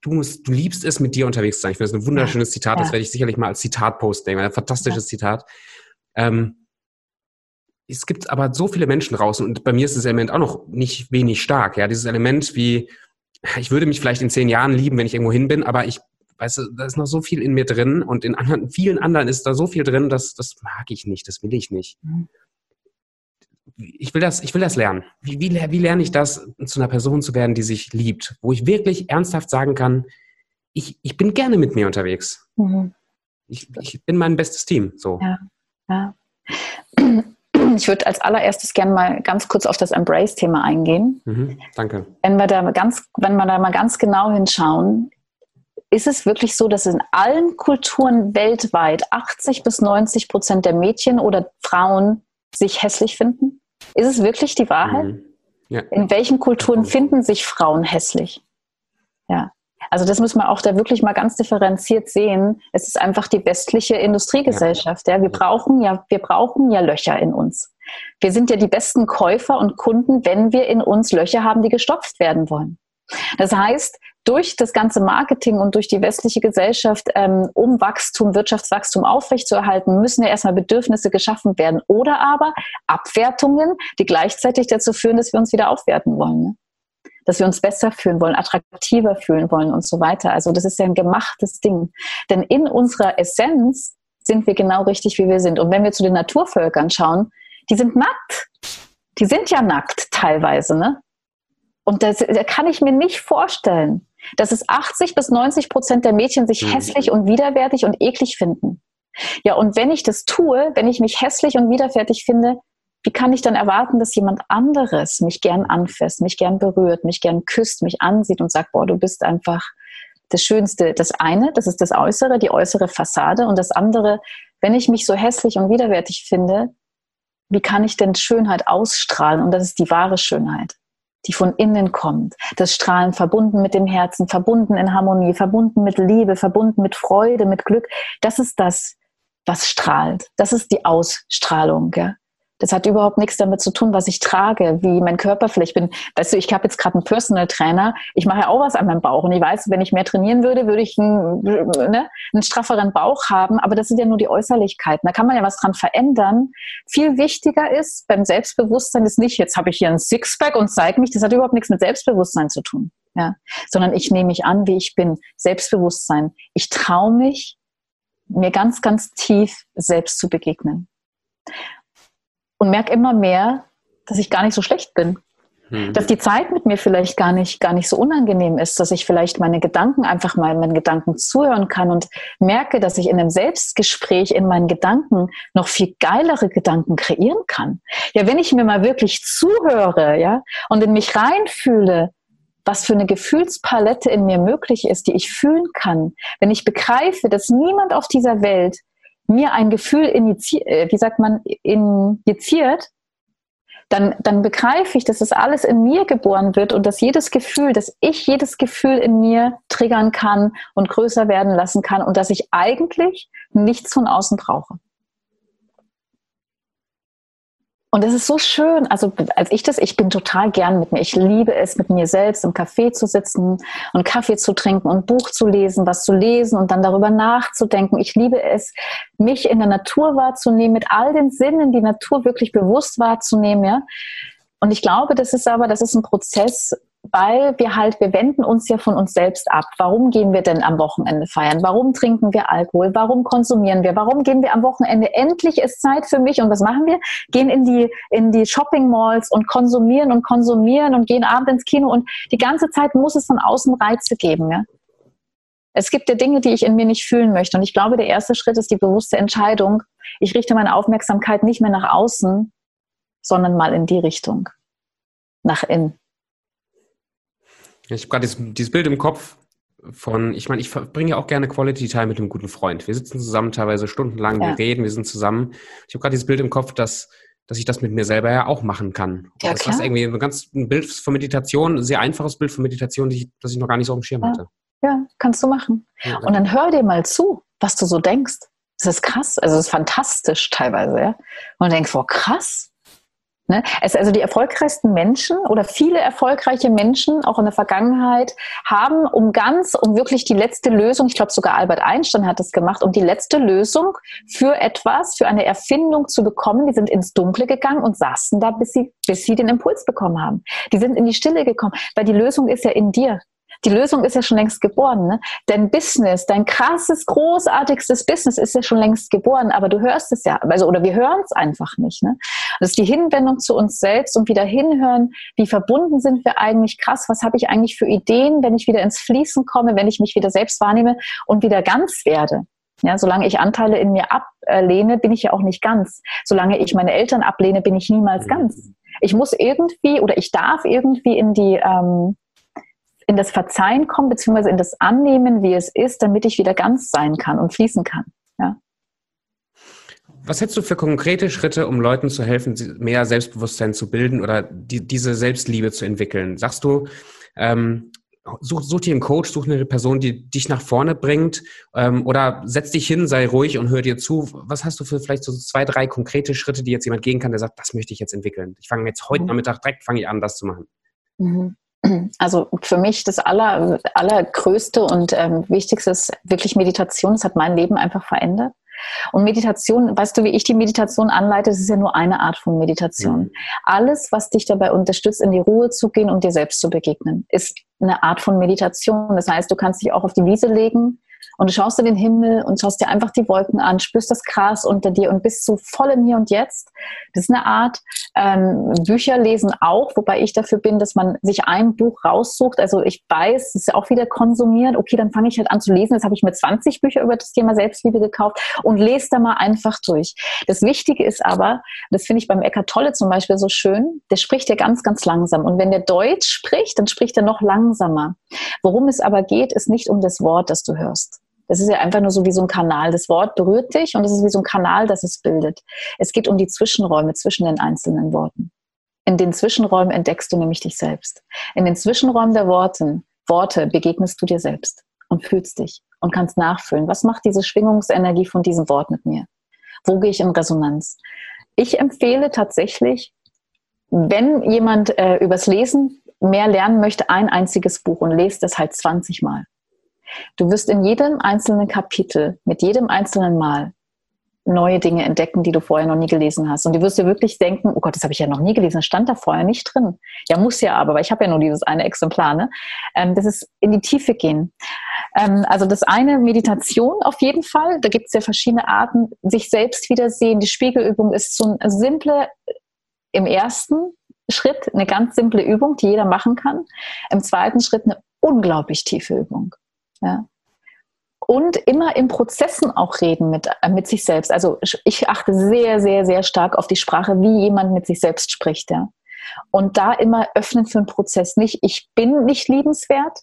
du, musst, du liebst es, mit dir unterwegs zu sein. Ich finde das ein wunderschönes Zitat. Das werde ich sicherlich mal als Zitat posten. Ein fantastisches Zitat. Ähm, es gibt aber so viele Menschen draußen und bei mir ist das Element auch noch nicht wenig stark. Ja, dieses Element wie, ich würde mich vielleicht in zehn Jahren lieben, wenn ich irgendwo hin bin, aber ich weißt du, da ist noch so viel in mir drin und in anderen, vielen anderen ist da so viel drin, dass das mag ich nicht, das will ich nicht. Mhm. Ich will das, ich will das lernen. Wie, wie, wie lerne ich das, zu einer Person zu werden, die sich liebt, wo ich wirklich ernsthaft sagen kann, ich, ich bin gerne mit mir unterwegs. Mhm. Ich, ich bin mein bestes Team. So. Ja, ja. <clears throat> Ich würde als allererstes gerne mal ganz kurz auf das Embrace-Thema eingehen. Mhm, danke. Wenn wir da ganz, wenn wir da mal ganz genau hinschauen, ist es wirklich so, dass in allen Kulturen weltweit 80 bis 90 Prozent der Mädchen oder Frauen sich hässlich finden? Ist es wirklich die Wahrheit? Mhm. Ja. In welchen Kulturen finden sich Frauen hässlich? Ja. Also das müssen wir auch da wirklich mal ganz differenziert sehen. Es ist einfach die westliche Industriegesellschaft. Ja. ja. Wir brauchen ja, wir brauchen ja Löcher in uns. Wir sind ja die besten Käufer und Kunden, wenn wir in uns Löcher haben, die gestopft werden wollen. Das heißt, durch das ganze Marketing und durch die westliche Gesellschaft, ähm, um Wachstum, Wirtschaftswachstum aufrechtzuerhalten, müssen ja erstmal Bedürfnisse geschaffen werden oder aber Abwertungen, die gleichzeitig dazu führen, dass wir uns wieder aufwerten wollen. Ne? Dass wir uns besser fühlen wollen, attraktiver fühlen wollen und so weiter. Also das ist ja ein gemachtes Ding. Denn in unserer Essenz sind wir genau richtig, wie wir sind. Und wenn wir zu den Naturvölkern schauen, die sind nackt. Die sind ja nackt teilweise, ne? Und das, das kann ich mir nicht vorstellen, dass es 80 bis 90 Prozent der Mädchen sich mhm. hässlich und widerwärtig und eklig finden. Ja, und wenn ich das tue, wenn ich mich hässlich und widerwärtig finde, wie kann ich dann erwarten, dass jemand anderes mich gern anfasst, mich gern berührt, mich gern küsst, mich ansieht und sagt, boah, du bist einfach das Schönste. Das eine, das ist das Äußere, die äußere Fassade. Und das andere, wenn ich mich so hässlich und widerwärtig finde, wie kann ich denn Schönheit ausstrahlen? Und das ist die wahre Schönheit die von innen kommt. Das Strahlen verbunden mit dem Herzen, verbunden in Harmonie, verbunden mit Liebe, verbunden mit Freude, mit Glück. Das ist das, was strahlt. Das ist die Ausstrahlung. Gell? Das hat überhaupt nichts damit zu tun, was ich trage, wie mein Körper vielleicht bin. Weißt du, ich habe jetzt gerade einen Personal Trainer. Ich mache ja auch was an meinem Bauch. Und ich weiß, wenn ich mehr trainieren würde, würde ich einen, ne, einen strafferen Bauch haben. Aber das sind ja nur die Äußerlichkeiten. Da kann man ja was dran verändern. Viel wichtiger ist beim Selbstbewusstsein ist nicht, jetzt habe ich hier ein Sixpack und zeige mich. Das hat überhaupt nichts mit Selbstbewusstsein zu tun. Ja, sondern ich nehme mich an, wie ich bin. Selbstbewusstsein. Ich traue mich, mir ganz, ganz tief selbst zu begegnen und merke immer mehr, dass ich gar nicht so schlecht bin. Hm. Dass die Zeit mit mir vielleicht gar nicht, gar nicht so unangenehm ist, dass ich vielleicht meine Gedanken einfach mal meinen Gedanken zuhören kann und merke, dass ich in einem Selbstgespräch in meinen Gedanken noch viel geilere Gedanken kreieren kann. Ja, wenn ich mir mal wirklich zuhöre, ja, und in mich reinfühle, was für eine Gefühlspalette in mir möglich ist, die ich fühlen kann, wenn ich begreife, dass niemand auf dieser Welt mir ein Gefühl injiziert, äh, wie sagt man, injiziert, dann, dann begreife ich, dass das alles in mir geboren wird und dass jedes Gefühl, dass ich jedes Gefühl in mir triggern kann und größer werden lassen kann und dass ich eigentlich nichts von außen brauche. Und es ist so schön. Also als ich das, ich bin total gern mit mir. Ich liebe es, mit mir selbst im Café zu sitzen und Kaffee zu trinken und Buch zu lesen, was zu lesen und dann darüber nachzudenken. Ich liebe es, mich in der Natur wahrzunehmen, mit all den Sinnen die Natur wirklich bewusst wahrzunehmen. Ja? Und ich glaube, das ist aber, das ist ein Prozess, weil wir halt, wir wenden uns ja von uns selbst ab. Warum gehen wir denn am Wochenende feiern? Warum trinken wir Alkohol? Warum konsumieren wir? Warum gehen wir am Wochenende? Endlich ist Zeit für mich. Und was machen wir? Gehen in die, in die Shopping Malls und konsumieren und konsumieren und gehen abends ins Kino. Und die ganze Zeit muss es von außen Reize geben. Ja? Es gibt ja Dinge, die ich in mir nicht fühlen möchte. Und ich glaube, der erste Schritt ist die bewusste Entscheidung. Ich richte meine Aufmerksamkeit nicht mehr nach außen, sondern mal in die Richtung. Nach innen. Ich habe gerade dieses, dieses, Bild im Kopf von, ich meine, ich verbringe ja auch gerne Quality Time mit einem guten Freund. Wir sitzen zusammen teilweise stundenlang, ja. wir reden, wir sind zusammen. Ich habe gerade dieses Bild im Kopf, dass, dass ich das mit mir selber ja auch machen kann. Ja, das ist irgendwie ein ganz ein Bild von Meditation, ein sehr einfaches Bild von Meditation, das ich, das ich noch gar nicht so auf dem Schirm ja. hatte. Ja, kannst du machen. Ja, und dann hör dir mal zu, was du so denkst. Das ist krass, also es ist fantastisch teilweise, ja. Und du denkst, boah, krass, Ne? also die erfolgreichsten Menschen oder viele erfolgreiche Menschen, auch in der Vergangenheit, haben um ganz, um wirklich die letzte Lösung, ich glaube sogar Albert Einstein hat das gemacht, um die letzte Lösung für etwas, für eine Erfindung zu bekommen, die sind ins Dunkle gegangen und saßen da, bis sie, bis sie den Impuls bekommen haben. Die sind in die Stille gekommen, weil die Lösung ist ja in dir die Lösung ist ja schon längst geboren. Ne? Dein Business, dein krasses, großartigstes Business ist ja schon längst geboren, aber du hörst es ja, also oder wir hören es einfach nicht. Ne? Das ist die Hinwendung zu uns selbst und wieder hinhören, wie verbunden sind wir eigentlich, krass, was habe ich eigentlich für Ideen, wenn ich wieder ins Fließen komme, wenn ich mich wieder selbst wahrnehme und wieder ganz werde. Ja, solange ich Anteile in mir ablehne, bin ich ja auch nicht ganz. Solange ich meine Eltern ablehne, bin ich niemals ganz. Ich muss irgendwie oder ich darf irgendwie in die ähm, in das Verzeihen kommen, beziehungsweise in das Annehmen, wie es ist, damit ich wieder ganz sein kann und fließen kann. Ja. Was hättest du für konkrete Schritte, um Leuten zu helfen, mehr Selbstbewusstsein zu bilden oder die, diese Selbstliebe zu entwickeln? Sagst du, ähm, such, such dir einen Coach, such eine Person, die dich nach vorne bringt ähm, oder setz dich hin, sei ruhig und hör dir zu. Was hast du für vielleicht so zwei, drei konkrete Schritte, die jetzt jemand gehen kann, der sagt, das möchte ich jetzt entwickeln? Ich fange jetzt heute mhm. Nachmittag direkt fange ich an, das zu machen. Mhm. <clears throat> Also für mich das aller, allergrößte und ähm, wichtigste ist wirklich Meditation. Das hat mein Leben einfach verändert. Und Meditation, weißt du, wie ich die Meditation anleite, das ist ja nur eine Art von Meditation. Mhm. Alles, was dich dabei unterstützt, in die Ruhe zu gehen und dir selbst zu begegnen, ist eine Art von Meditation. Das heißt, du kannst dich auch auf die Wiese legen und du schaust dir den Himmel und schaust dir einfach die Wolken an, spürst das Gras unter dir und bist so voll im Hier und Jetzt. Das ist eine Art. Ähm, Bücher lesen auch, wobei ich dafür bin, dass man sich ein Buch raussucht. Also ich weiß, das ist ja auch wieder konsumieren. Okay, dann fange ich halt an zu lesen. Jetzt habe ich mir 20 Bücher über das Thema Selbstliebe gekauft und lese da mal einfach durch. Das Wichtige ist aber, das finde ich beim Eckart Tolle zum Beispiel so schön, der spricht ja ganz, ganz langsam. Und wenn der Deutsch spricht, dann spricht er noch langsamer. Worum es aber geht, ist nicht um das Wort, das du hörst. Das ist ja einfach nur so wie so ein Kanal. Das Wort berührt dich und es ist wie so ein Kanal, das es bildet. Es geht um die Zwischenräume zwischen den einzelnen Worten. In den Zwischenräumen entdeckst du nämlich dich selbst. In den Zwischenräumen der Worten, Worte begegnest du dir selbst und fühlst dich und kannst nachfühlen. Was macht diese Schwingungsenergie von diesem Wort mit mir? Wo gehe ich in Resonanz? Ich empfehle tatsächlich, wenn jemand äh, übers Lesen mehr lernen möchte, ein einziges Buch und lest es halt 20 Mal. Du wirst in jedem einzelnen Kapitel, mit jedem einzelnen Mal neue Dinge entdecken, die du vorher noch nie gelesen hast. Und du wirst dir wirklich denken, oh Gott, das habe ich ja noch nie gelesen, das stand da vorher nicht drin. Ja, muss ja aber, weil ich habe ja nur dieses eine Exemplar. Ne? Ähm, das ist in die Tiefe gehen. Ähm, also das eine, Meditation auf jeden Fall. Da gibt es ja verschiedene Arten, sich selbst wiedersehen. Die Spiegelübung ist so eine simple im ersten Schritt eine ganz simple Übung, die jeder machen kann. Im zweiten Schritt eine unglaublich tiefe Übung. Ja. Und immer in Prozessen auch reden mit, äh, mit sich selbst. Also ich achte sehr, sehr, sehr stark auf die Sprache, wie jemand mit sich selbst spricht. Ja. Und da immer öffnen für einen Prozess. Nicht, ich bin nicht liebenswert,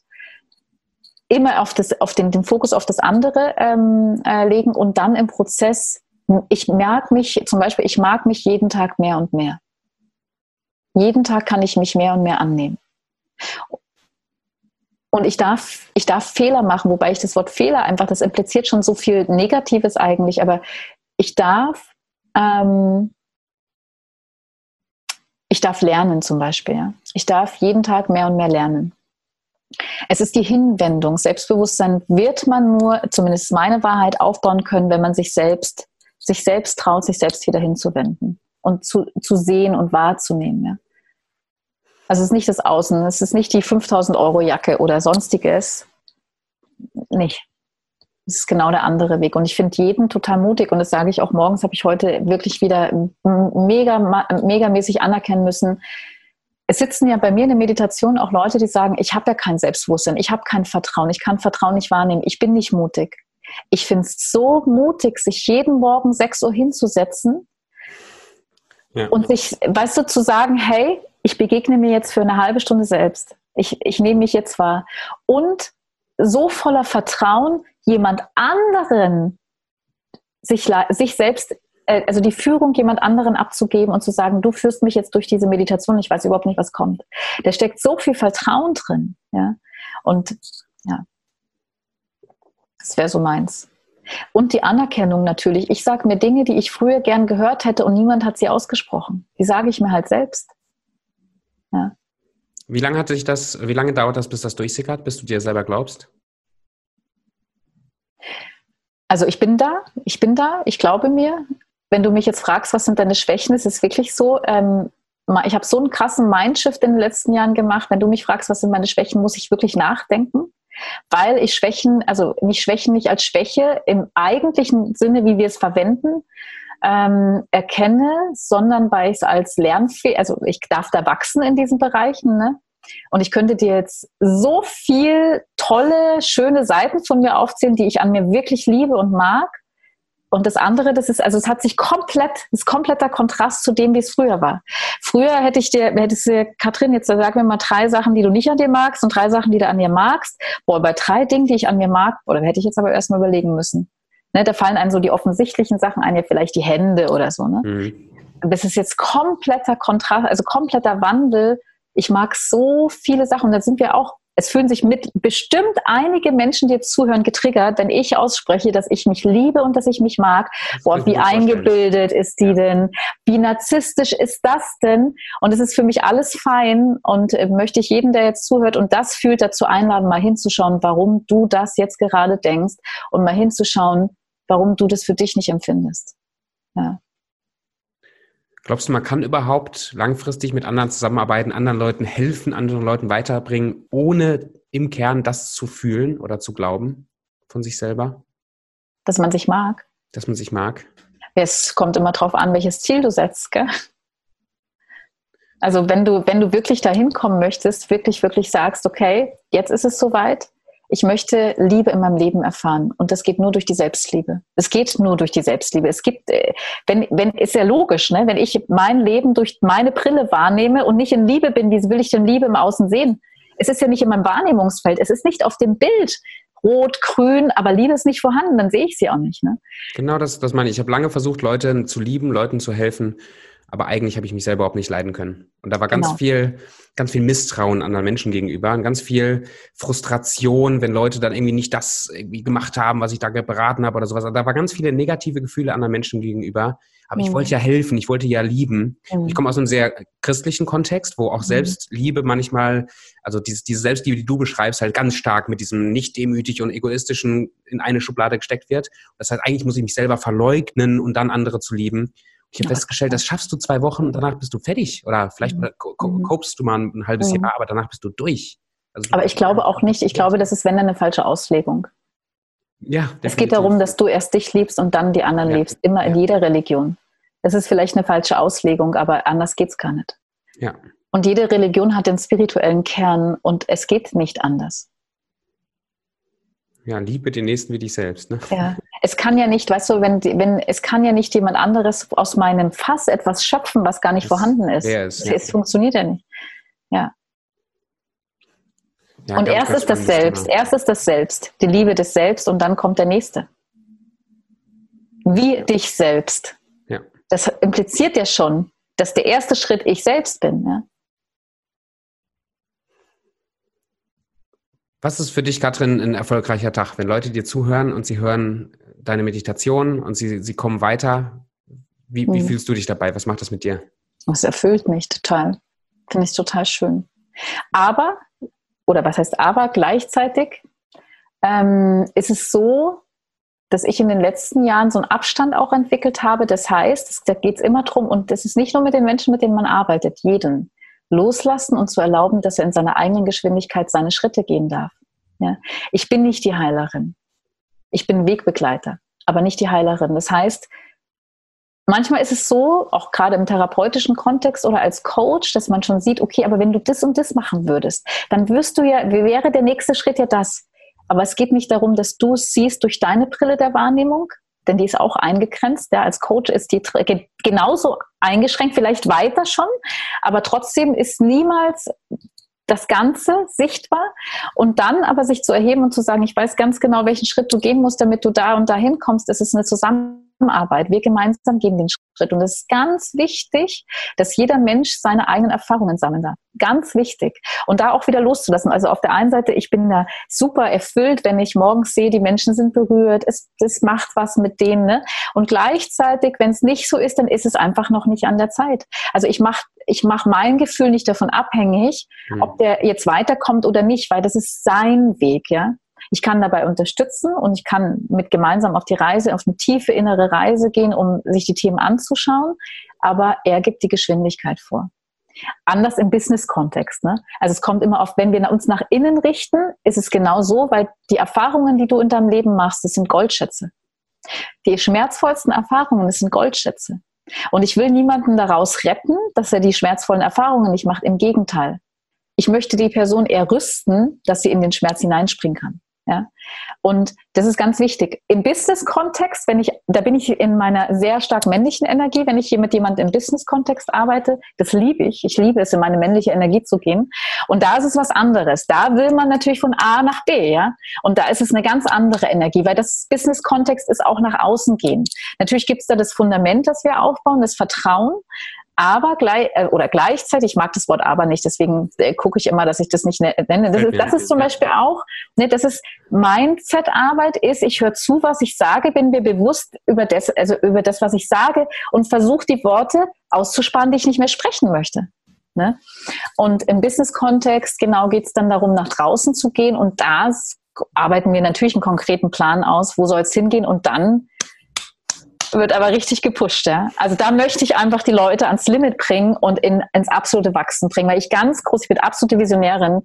immer auf, das, auf den, den Fokus auf das andere ähm, äh, legen und dann im Prozess, ich merke mich, zum Beispiel, ich mag mich jeden Tag mehr und mehr. Jeden Tag kann ich mich mehr und mehr annehmen. Und ich darf, ich darf Fehler machen, wobei ich das Wort Fehler einfach, das impliziert schon so viel Negatives eigentlich, aber ich darf, ähm, ich darf lernen zum Beispiel. Ja. Ich darf jeden Tag mehr und mehr lernen. Es ist die Hinwendung. Selbstbewusstsein wird man nur, zumindest meine Wahrheit, aufbauen können, wenn man sich selbst, sich selbst traut, sich selbst wieder hinzuwenden und zu, zu sehen und wahrzunehmen. Ja. Also es ist nicht das Außen, es ist nicht die 5000 Euro Jacke oder sonstiges. Nicht. Es ist genau der andere Weg. Und ich finde jeden total mutig. Und das sage ich auch morgens, habe ich heute wirklich wieder mega, megamäßig anerkennen müssen es sitzen ja bei mir in der Meditation auch Leute, die sagen, ich habe ja kein Selbstbewusstsein, ich habe kein Vertrauen, ich kann Vertrauen nicht wahrnehmen, ich bin nicht mutig. Ich finde es so mutig, sich jeden Morgen 6 Uhr hinzusetzen ja. und sich, weißt du, zu sagen, hey, ich begegne mir jetzt für eine halbe Stunde selbst. Ich, ich nehme mich jetzt wahr. Und so voller Vertrauen, jemand anderen sich, sich selbst äh, also die Führung jemand anderen abzugeben und zu sagen, du führst mich jetzt durch diese Meditation, ich weiß überhaupt nicht, was kommt. Da steckt so viel Vertrauen drin, ja. Und ja, das wäre so meins. Und die Anerkennung natürlich. Ich sage mir Dinge, die ich früher gern gehört hätte und niemand hat sie ausgesprochen. Die sage ich mir halt selbst. Ja. Wie lange hat sich das, wie lange dauert das, bis das durchsickert, bis du dir selber glaubst? Also ich bin da, ich bin da, ich glaube mir, wenn du mich jetzt fragst, was sind deine Schwächen, ist es wirklich so, ähm, ich habe so einen krassen Mindshift in den letzten Jahren gemacht. Wenn du mich fragst, was sind meine Schwächen, muss ich wirklich nachdenken, weil ich Schwächen, also nicht Schwächen nicht als Schwäche im eigentlichen Sinne, wie wir es verwenden, ähm, erkenne, sondern weil ich es als Lernfähig, also ich darf da wachsen in diesen Bereichen. Ne? Und ich könnte dir jetzt so viel tolle, schöne Seiten von mir aufzählen, die ich an mir wirklich liebe und mag. Und das andere, das ist, also es hat sich komplett, ist kompletter Kontrast zu dem, wie es früher war. Früher hätte ich dir, hättest du, Katrin, jetzt sag mir mal drei Sachen, die du nicht an dir magst und drei Sachen, die du an dir magst. Boah, bei drei Dingen, die ich an mir mag, oder hätte ich jetzt aber erstmal überlegen müssen. Ne, da fallen einem so die offensichtlichen Sachen ein, ja vielleicht die Hände oder so. Ne? Mhm. Das ist jetzt kompletter Kontrast, also kompletter Wandel. Ich mag so viele Sachen. Und da sind wir auch es fühlen sich mit bestimmt einige Menschen, die jetzt zuhören, getriggert, wenn ich ausspreche, dass ich mich liebe und dass ich mich mag. Boah, wie eingebildet ist die ja. denn? Wie narzisstisch ist das denn? Und es ist für mich alles fein und äh, möchte ich jeden, der jetzt zuhört und das fühlt, dazu einladen, mal hinzuschauen, warum du das jetzt gerade denkst und mal hinzuschauen, warum du das für dich nicht empfindest. Ja. Glaubst du, man kann überhaupt langfristig mit anderen zusammenarbeiten, anderen Leuten helfen, anderen Leuten weiterbringen, ohne im Kern das zu fühlen oder zu glauben von sich selber? Dass man sich mag. Dass man sich mag. Es kommt immer darauf an, welches Ziel du setzt, gell? Also wenn du, wenn du wirklich dahin kommen möchtest, wirklich, wirklich sagst, okay, jetzt ist es soweit, ich möchte Liebe in meinem Leben erfahren. Und das geht nur durch die Selbstliebe. Es geht nur durch die Selbstliebe. Es gibt, äh, wenn, wenn, ist ja logisch, ne? wenn ich mein Leben durch meine Brille wahrnehme und nicht in Liebe bin, wie will ich denn Liebe im Außen sehen? Es ist ja nicht in meinem Wahrnehmungsfeld. Es ist nicht auf dem Bild rot, grün, aber Liebe ist nicht vorhanden, dann sehe ich sie auch nicht. Ne? Genau das, das meine ich. Ich habe lange versucht, Leute zu lieben, Leuten zu helfen aber eigentlich habe ich mich selber überhaupt nicht leiden können. Und da war ganz genau. viel, ganz viel Misstrauen anderen Menschen gegenüber und ganz viel Frustration, wenn Leute dann irgendwie nicht das irgendwie gemacht haben, was ich da beraten habe oder sowas. Da war ganz viele negative Gefühle anderen Menschen gegenüber. Aber mhm. ich wollte ja helfen, ich wollte ja lieben. Mhm. Ich komme aus einem sehr christlichen Kontext, wo auch mhm. Selbstliebe manchmal, also diese, diese Selbstliebe, die du beschreibst, halt ganz stark mit diesem nicht demütig und egoistischen in eine Schublade gesteckt wird. Das heißt, eigentlich muss ich mich selber verleugnen und dann andere zu lieben. Ich habe festgestellt, das schaffst du zwei Wochen und danach bist du fertig. Oder vielleicht mhm. kopst du mal ein halbes mhm. Jahr, aber danach bist du durch. Also, aber ich glaube auch nicht, ich glaube, das ist, wenn dann eine falsche Auslegung. Ja, definitiv. Es geht darum, dass du erst dich liebst und dann die anderen ja. liebst. Immer ja. in jeder Religion. Das ist vielleicht eine falsche Auslegung, aber anders geht es gar nicht. Ja. Und jede Religion hat den spirituellen Kern und es geht nicht anders. Ja, liebe den Nächsten wie dich selbst. Ne? Ja, es kann ja nicht, weißt du, wenn, wenn es kann ja nicht jemand anderes aus meinem Fass etwas schöpfen, was gar nicht das vorhanden ist. ist ja. Es funktioniert ja nicht. Ja. ja und erst ist das Selbst, Thema. erst ist das Selbst, die Liebe des Selbst und dann kommt der Nächste. Wie ja. dich selbst. Ja. Das impliziert ja schon, dass der erste Schritt ich selbst bin. Ja? Was ist für dich, Katrin, ein erfolgreicher Tag? Wenn Leute dir zuhören und sie hören deine Meditation und sie, sie kommen weiter, wie, wie hm. fühlst du dich dabei? Was macht das mit dir? Es erfüllt mich total. Finde ich total schön. Aber, oder was heißt aber, gleichzeitig ähm, ist es so, dass ich in den letzten Jahren so einen Abstand auch entwickelt habe. Das heißt, da geht es immer drum, und das ist nicht nur mit den Menschen, mit denen man arbeitet, jeden loslassen und zu erlauben, dass er in seiner eigenen Geschwindigkeit seine Schritte gehen darf. Ja? Ich bin nicht die Heilerin. Ich bin Wegbegleiter, aber nicht die Heilerin. Das heißt, manchmal ist es so, auch gerade im therapeutischen Kontext oder als Coach, dass man schon sieht, okay, aber wenn du das und das machen würdest, dann wirst du ja, wie wäre der nächste Schritt ja das? Aber es geht nicht darum, dass du es siehst durch deine Brille der Wahrnehmung, denn die ist auch eingegrenzt. Ja, als Coach ist die genauso eingeschränkt, vielleicht weiter schon, aber trotzdem ist niemals das Ganze sichtbar und dann aber sich zu erheben und zu sagen, ich weiß ganz genau, welchen Schritt du gehen musst, damit du da und dahin kommst. Das ist eine Zusammenarbeit. Wir gemeinsam gehen den Schritt. Und es ist ganz wichtig, dass jeder Mensch seine eigenen Erfahrungen sammeln darf. Ganz wichtig. Und da auch wieder loszulassen. Also auf der einen Seite, ich bin da super erfüllt, wenn ich morgens sehe, die Menschen sind berührt, es, es macht was mit denen. Ne? Und gleichzeitig, wenn es nicht so ist, dann ist es einfach noch nicht an der Zeit. Also ich mache ich mach mein Gefühl nicht davon abhängig, mhm. ob der jetzt weiterkommt oder nicht, weil das ist sein Weg, ja. Ich kann dabei unterstützen und ich kann mit gemeinsam auf die Reise, auf eine tiefe innere Reise gehen, um sich die Themen anzuschauen. Aber er gibt die Geschwindigkeit vor. Anders im Business-Kontext. Ne? Also es kommt immer auf, wenn wir uns nach innen richten, ist es genau so, weil die Erfahrungen, die du in deinem Leben machst, das sind Goldschätze. Die schmerzvollsten Erfahrungen, das sind Goldschätze. Und ich will niemanden daraus retten, dass er die schmerzvollen Erfahrungen nicht macht. Im Gegenteil. Ich möchte die Person eher rüsten, dass sie in den Schmerz hineinspringen kann. Ja? Und das ist ganz wichtig. Im Business-Kontext, wenn ich, da bin ich in meiner sehr stark männlichen Energie, wenn ich hier mit jemandem im Business-Kontext arbeite, das liebe ich. Ich liebe es, in meine männliche Energie zu gehen. Und da ist es was anderes. Da will man natürlich von A nach B, ja. Und da ist es eine ganz andere Energie, weil das Business-Kontext ist auch nach außen gehen. Natürlich gibt es da das Fundament, das wir aufbauen, das Vertrauen aber gleich, äh, oder gleichzeitig, ich mag das Wort aber nicht, deswegen äh, gucke ich immer, dass ich das nicht ne-, nenne. Das ist, das ist zum Beispiel auch, ne, das ist Mindset-Arbeit ist, ich höre zu, was ich sage, bin mir bewusst über das, also über das, was ich sage und versuche die Worte auszusparen, die ich nicht mehr sprechen möchte. Ne? Und im Business-Kontext genau geht es dann darum, nach draußen zu gehen und da arbeiten wir natürlich einen konkreten Plan aus, wo soll es hingehen und dann wird aber richtig gepusht. Ja? Also da möchte ich einfach die Leute ans Limit bringen und in, ins absolute Wachsen bringen, weil ich ganz groß, ich bin absolute Visionärin.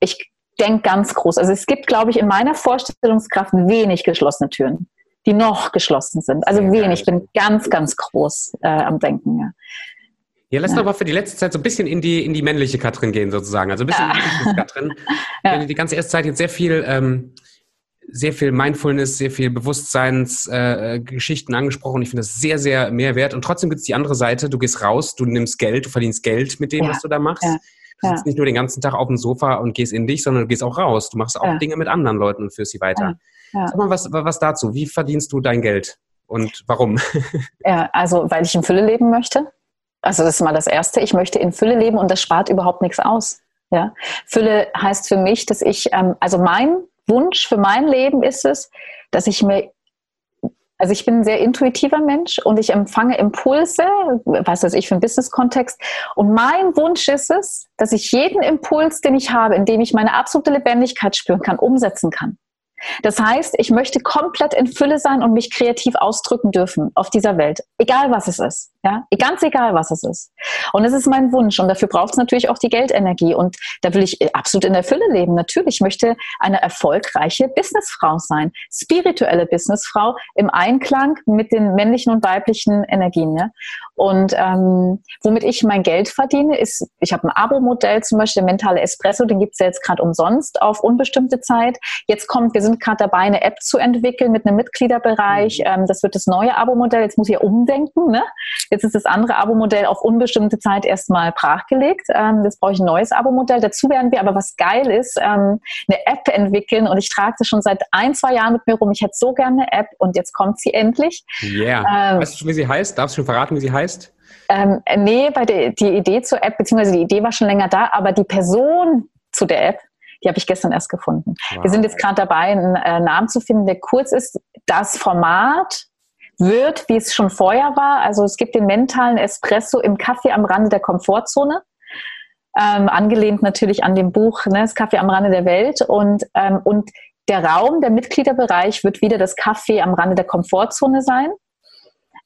Ich denke ganz groß. Also es gibt, glaube ich, in meiner Vorstellungskraft wenig geschlossene Türen, die noch geschlossen sind. Also Sehr wenig. Ich bin ganz, ganz groß äh, am Denken. Ja. Ja, lass ja. doch mal für die letzte Zeit so ein bisschen in die, in die männliche Katrin gehen, sozusagen. Also ein bisschen ja. in die <laughs> Katrin. ja. Die ganze erste Zeit jetzt sehr viel ähm, sehr viel Mindfulness, sehr viel Bewusstseinsgeschichten äh, angesprochen. Ich finde das sehr, sehr mehrwert. Und trotzdem gibt es die andere Seite. Du gehst raus, du nimmst Geld, du verdienst Geld mit dem, ja. was du da machst. Ja. Du sitzt nicht nur den ganzen Tag auf dem Sofa und gehst in dich, sondern du gehst auch raus. Du machst auch Dinge mit anderen Leuten und führst sie weiter. Sag mal was, was dazu. Wie verdienst du dein Geld? Und warum? <laughs> Ja, also weil ich in Fülle leben möchte. Also das ist mal das Erste. Ich möchte in Fülle leben und das spart überhaupt nichts aus. Ja, Fülle heißt für mich, dass ich, ähm, also mein Wunsch für mein Leben ist es, dass ich mir also ich bin ein sehr intuitiver Mensch und ich empfange Impulse, was weiß ich für einen Business-Kontext. Und mein Wunsch ist es, dass ich jeden Impuls, den ich habe, in dem ich meine absolute Lebendigkeit spüren kann, umsetzen kann. Das heißt, ich möchte komplett in Fülle sein und mich kreativ ausdrücken dürfen auf dieser Welt, egal was es ist. Ja, ganz egal, was es ist. Und das ist mein Wunsch. Und dafür braucht es natürlich auch die Geldenergie. Und da will ich absolut in der Fülle leben. Natürlich ich möchte eine erfolgreiche Businessfrau sein. Spirituelle Businessfrau im Einklang mit den männlichen und weiblichen Energien. Ja? Und ähm, womit ich mein Geld verdiene, ist, ich habe ein Abo-Modell, zum Beispiel der mentale Espresso, den gibt es ja jetzt gerade umsonst auf unbestimmte Zeit. Jetzt kommt, wir sind gerade dabei, eine App zu entwickeln mit einem Mitgliederbereich. Mhm. Ähm, das wird das neue Abo-Modell. Jetzt muss ich ja umdenken. Ne? Jetzt ist das andere Abo-Modell auf unbestimmte Zeit erstmal brachgelegt. Ähm, jetzt brauche ich ein neues Abo-Modell. Dazu werden wir aber, was geil ist, ähm, eine App entwickeln. Und ich trage das schon seit ein, zwei Jahren mit mir rum. Ich hätte so gerne eine App und jetzt kommt sie endlich. Ja. Yeah. Ähm, weißt du schon, wie sie heißt? Darfst du schon verraten, wie sie heißt? heißt? Ähm, nee, bei der, die Idee zur App, beziehungsweise die Idee war schon länger da, aber die Person zu der App, die habe ich gestern erst gefunden. Wow. Wir sind jetzt gerade dabei, einen äh, Namen zu finden, der kurz ist. Das Format wird, wie es schon vorher war. Also es gibt den mentalen Espresso im Kaffee am Rande der Komfortzone. Ähm, angelehnt natürlich an dem Buch ne, Das Kaffee am Rande der Welt. Und, ähm, und der Raum, der Mitgliederbereich wird wieder das Kaffee am Rande der Komfortzone sein.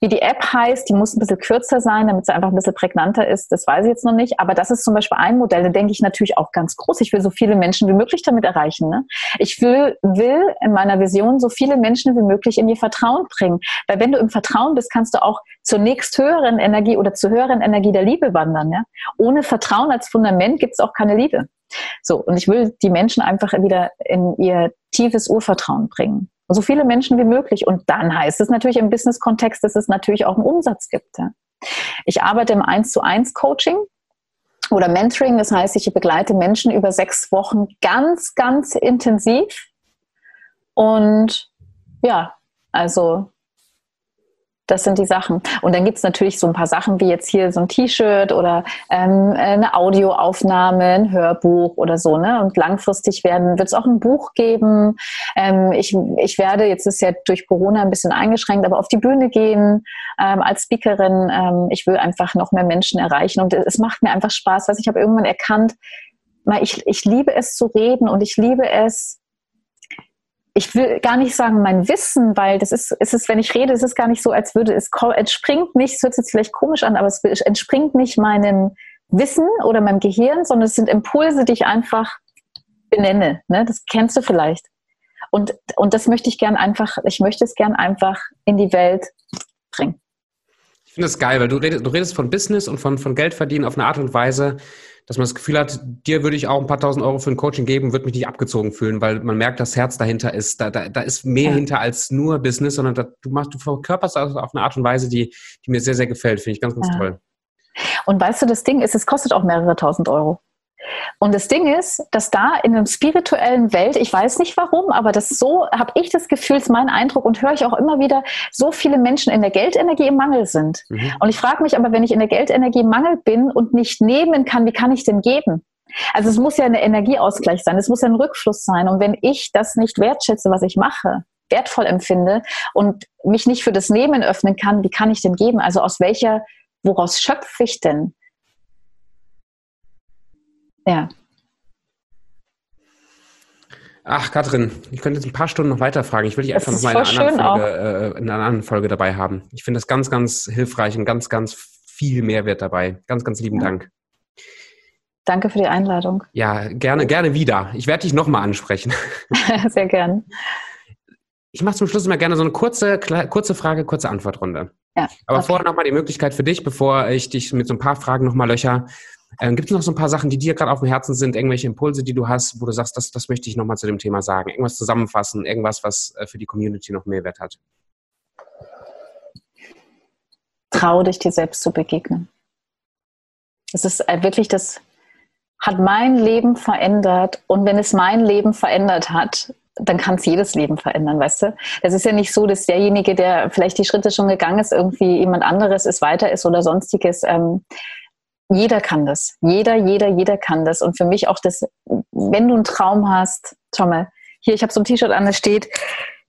Wie die App heißt, die muss ein bisschen kürzer sein, damit sie einfach ein bisschen prägnanter ist, das weiß ich jetzt noch nicht. Aber das ist zum Beispiel ein Modell, da denke ich natürlich auch ganz groß. Ich will so viele Menschen wie möglich damit erreichen. Ne? Ich will, will in meiner Vision so viele Menschen wie möglich in ihr Vertrauen bringen. Weil wenn du im Vertrauen bist, kannst du auch zur nächsthöheren Energie oder zur höheren Energie der Liebe wandern. Ja? Ohne Vertrauen als Fundament gibt es auch keine Liebe. So, und ich will die Menschen einfach wieder in ihr tiefes Urvertrauen bringen so viele Menschen wie möglich. Und dann heißt es natürlich im Business-Kontext, dass es natürlich auch einen Umsatz gibt. Ich arbeite im 1 zu 1 Coaching oder Mentoring. Das heißt, ich begleite Menschen über sechs Wochen ganz, ganz intensiv. Und ja, also das sind die Sachen. Und dann gibt es natürlich so ein paar Sachen wie jetzt hier so ein T-Shirt oder ähm, eine Audioaufnahme, ein Hörbuch oder so. Ne? Und langfristig werden wird es auch ein Buch geben. Ähm, ich, ich werde, jetzt ist ja durch Corona ein bisschen eingeschränkt, aber auf die Bühne gehen ähm, als Speakerin. Ähm, ich will einfach noch mehr Menschen erreichen. Und es macht mir einfach Spaß, weil ich habe irgendwann erkannt, ich, ich liebe es zu reden und ich liebe es, ich will gar nicht sagen mein Wissen, weil das ist, ist es, wenn ich rede, ist es gar nicht so, als würde es entspringt nicht, es hört sich jetzt vielleicht komisch an, aber es entspringt nicht meinem Wissen oder meinem Gehirn, sondern es sind Impulse, die ich einfach benenne. Ne? Das kennst du vielleicht. Und, und das möchte ich gern einfach, ich möchte es gern einfach in die Welt bringen. Ich finde das geil, weil du redest, du redest von Business und von, von Geld verdienen auf eine Art und Weise, dass man das Gefühl hat, dir würde ich auch ein paar tausend Euro für ein Coaching geben, würde mich nicht abgezogen fühlen, weil man merkt, das Herz dahinter ist. Da, da, da ist mehr ja. hinter als nur Business, sondern da, du machst, du verkörperst das auf eine Art und Weise, die, die mir sehr, sehr gefällt. Finde ich ganz, ganz ja. toll. Und weißt du, das Ding ist, es kostet auch mehrere tausend Euro. Und das Ding ist, dass da in einer spirituellen Welt, ich weiß nicht warum, aber das so habe ich das Gefühl, ist mein Eindruck und höre ich auch immer wieder, so viele Menschen in der Geldenergie im Mangel sind. Mhm. Und ich frage mich aber, wenn ich in der Geldenergie im Mangel bin und nicht nehmen kann, wie kann ich denn geben? Also es muss ja ein Energieausgleich sein, es muss ja ein Rückfluss sein. Und wenn ich das nicht wertschätze, was ich mache, wertvoll empfinde und mich nicht für das Nehmen öffnen kann, wie kann ich denn geben? Also aus welcher, woraus schöpfe ich denn? Ja. Ach, Katrin, ich könnte jetzt ein paar Stunden noch weiter fragen. Ich will dich einfach noch mal in einer, anderen Folge, äh, in einer anderen Folge dabei haben. Ich finde das ganz, ganz hilfreich und ganz, ganz viel Mehrwert dabei. Ganz, ganz lieben ja. Dank. Danke für die Einladung. Ja, gerne, gerne wieder. Ich werde dich nochmal ansprechen. <laughs> Sehr gern. Ich mache zum Schluss immer gerne so eine kurze, kurze Frage, kurze Antwortrunde. Ja, Aber okay. vorher nochmal die Möglichkeit für dich, bevor ich dich mit so ein paar Fragen nochmal löcher. Ähm, Gibt es noch so ein paar Sachen, die dir gerade auf dem Herzen sind, irgendwelche Impulse, die du hast, wo du sagst, das, das möchte ich nochmal zu dem Thema sagen? Irgendwas zusammenfassen, irgendwas, was äh, für die Community noch Mehrwert hat? Trau dich, dir selbst zu begegnen. Das ist äh, wirklich das, hat mein Leben verändert. Und wenn es mein Leben verändert hat, dann kann es jedes Leben verändern, weißt du? Es ist ja nicht so, dass derjenige, der vielleicht die Schritte schon gegangen ist, irgendwie jemand anderes ist, weiter ist oder sonstiges. Ähm, jeder kann das. Jeder, jeder, jeder kann das. Und für mich auch das, wenn du einen Traum hast, schau mal, hier, ich habe so ein T-Shirt an, da steht,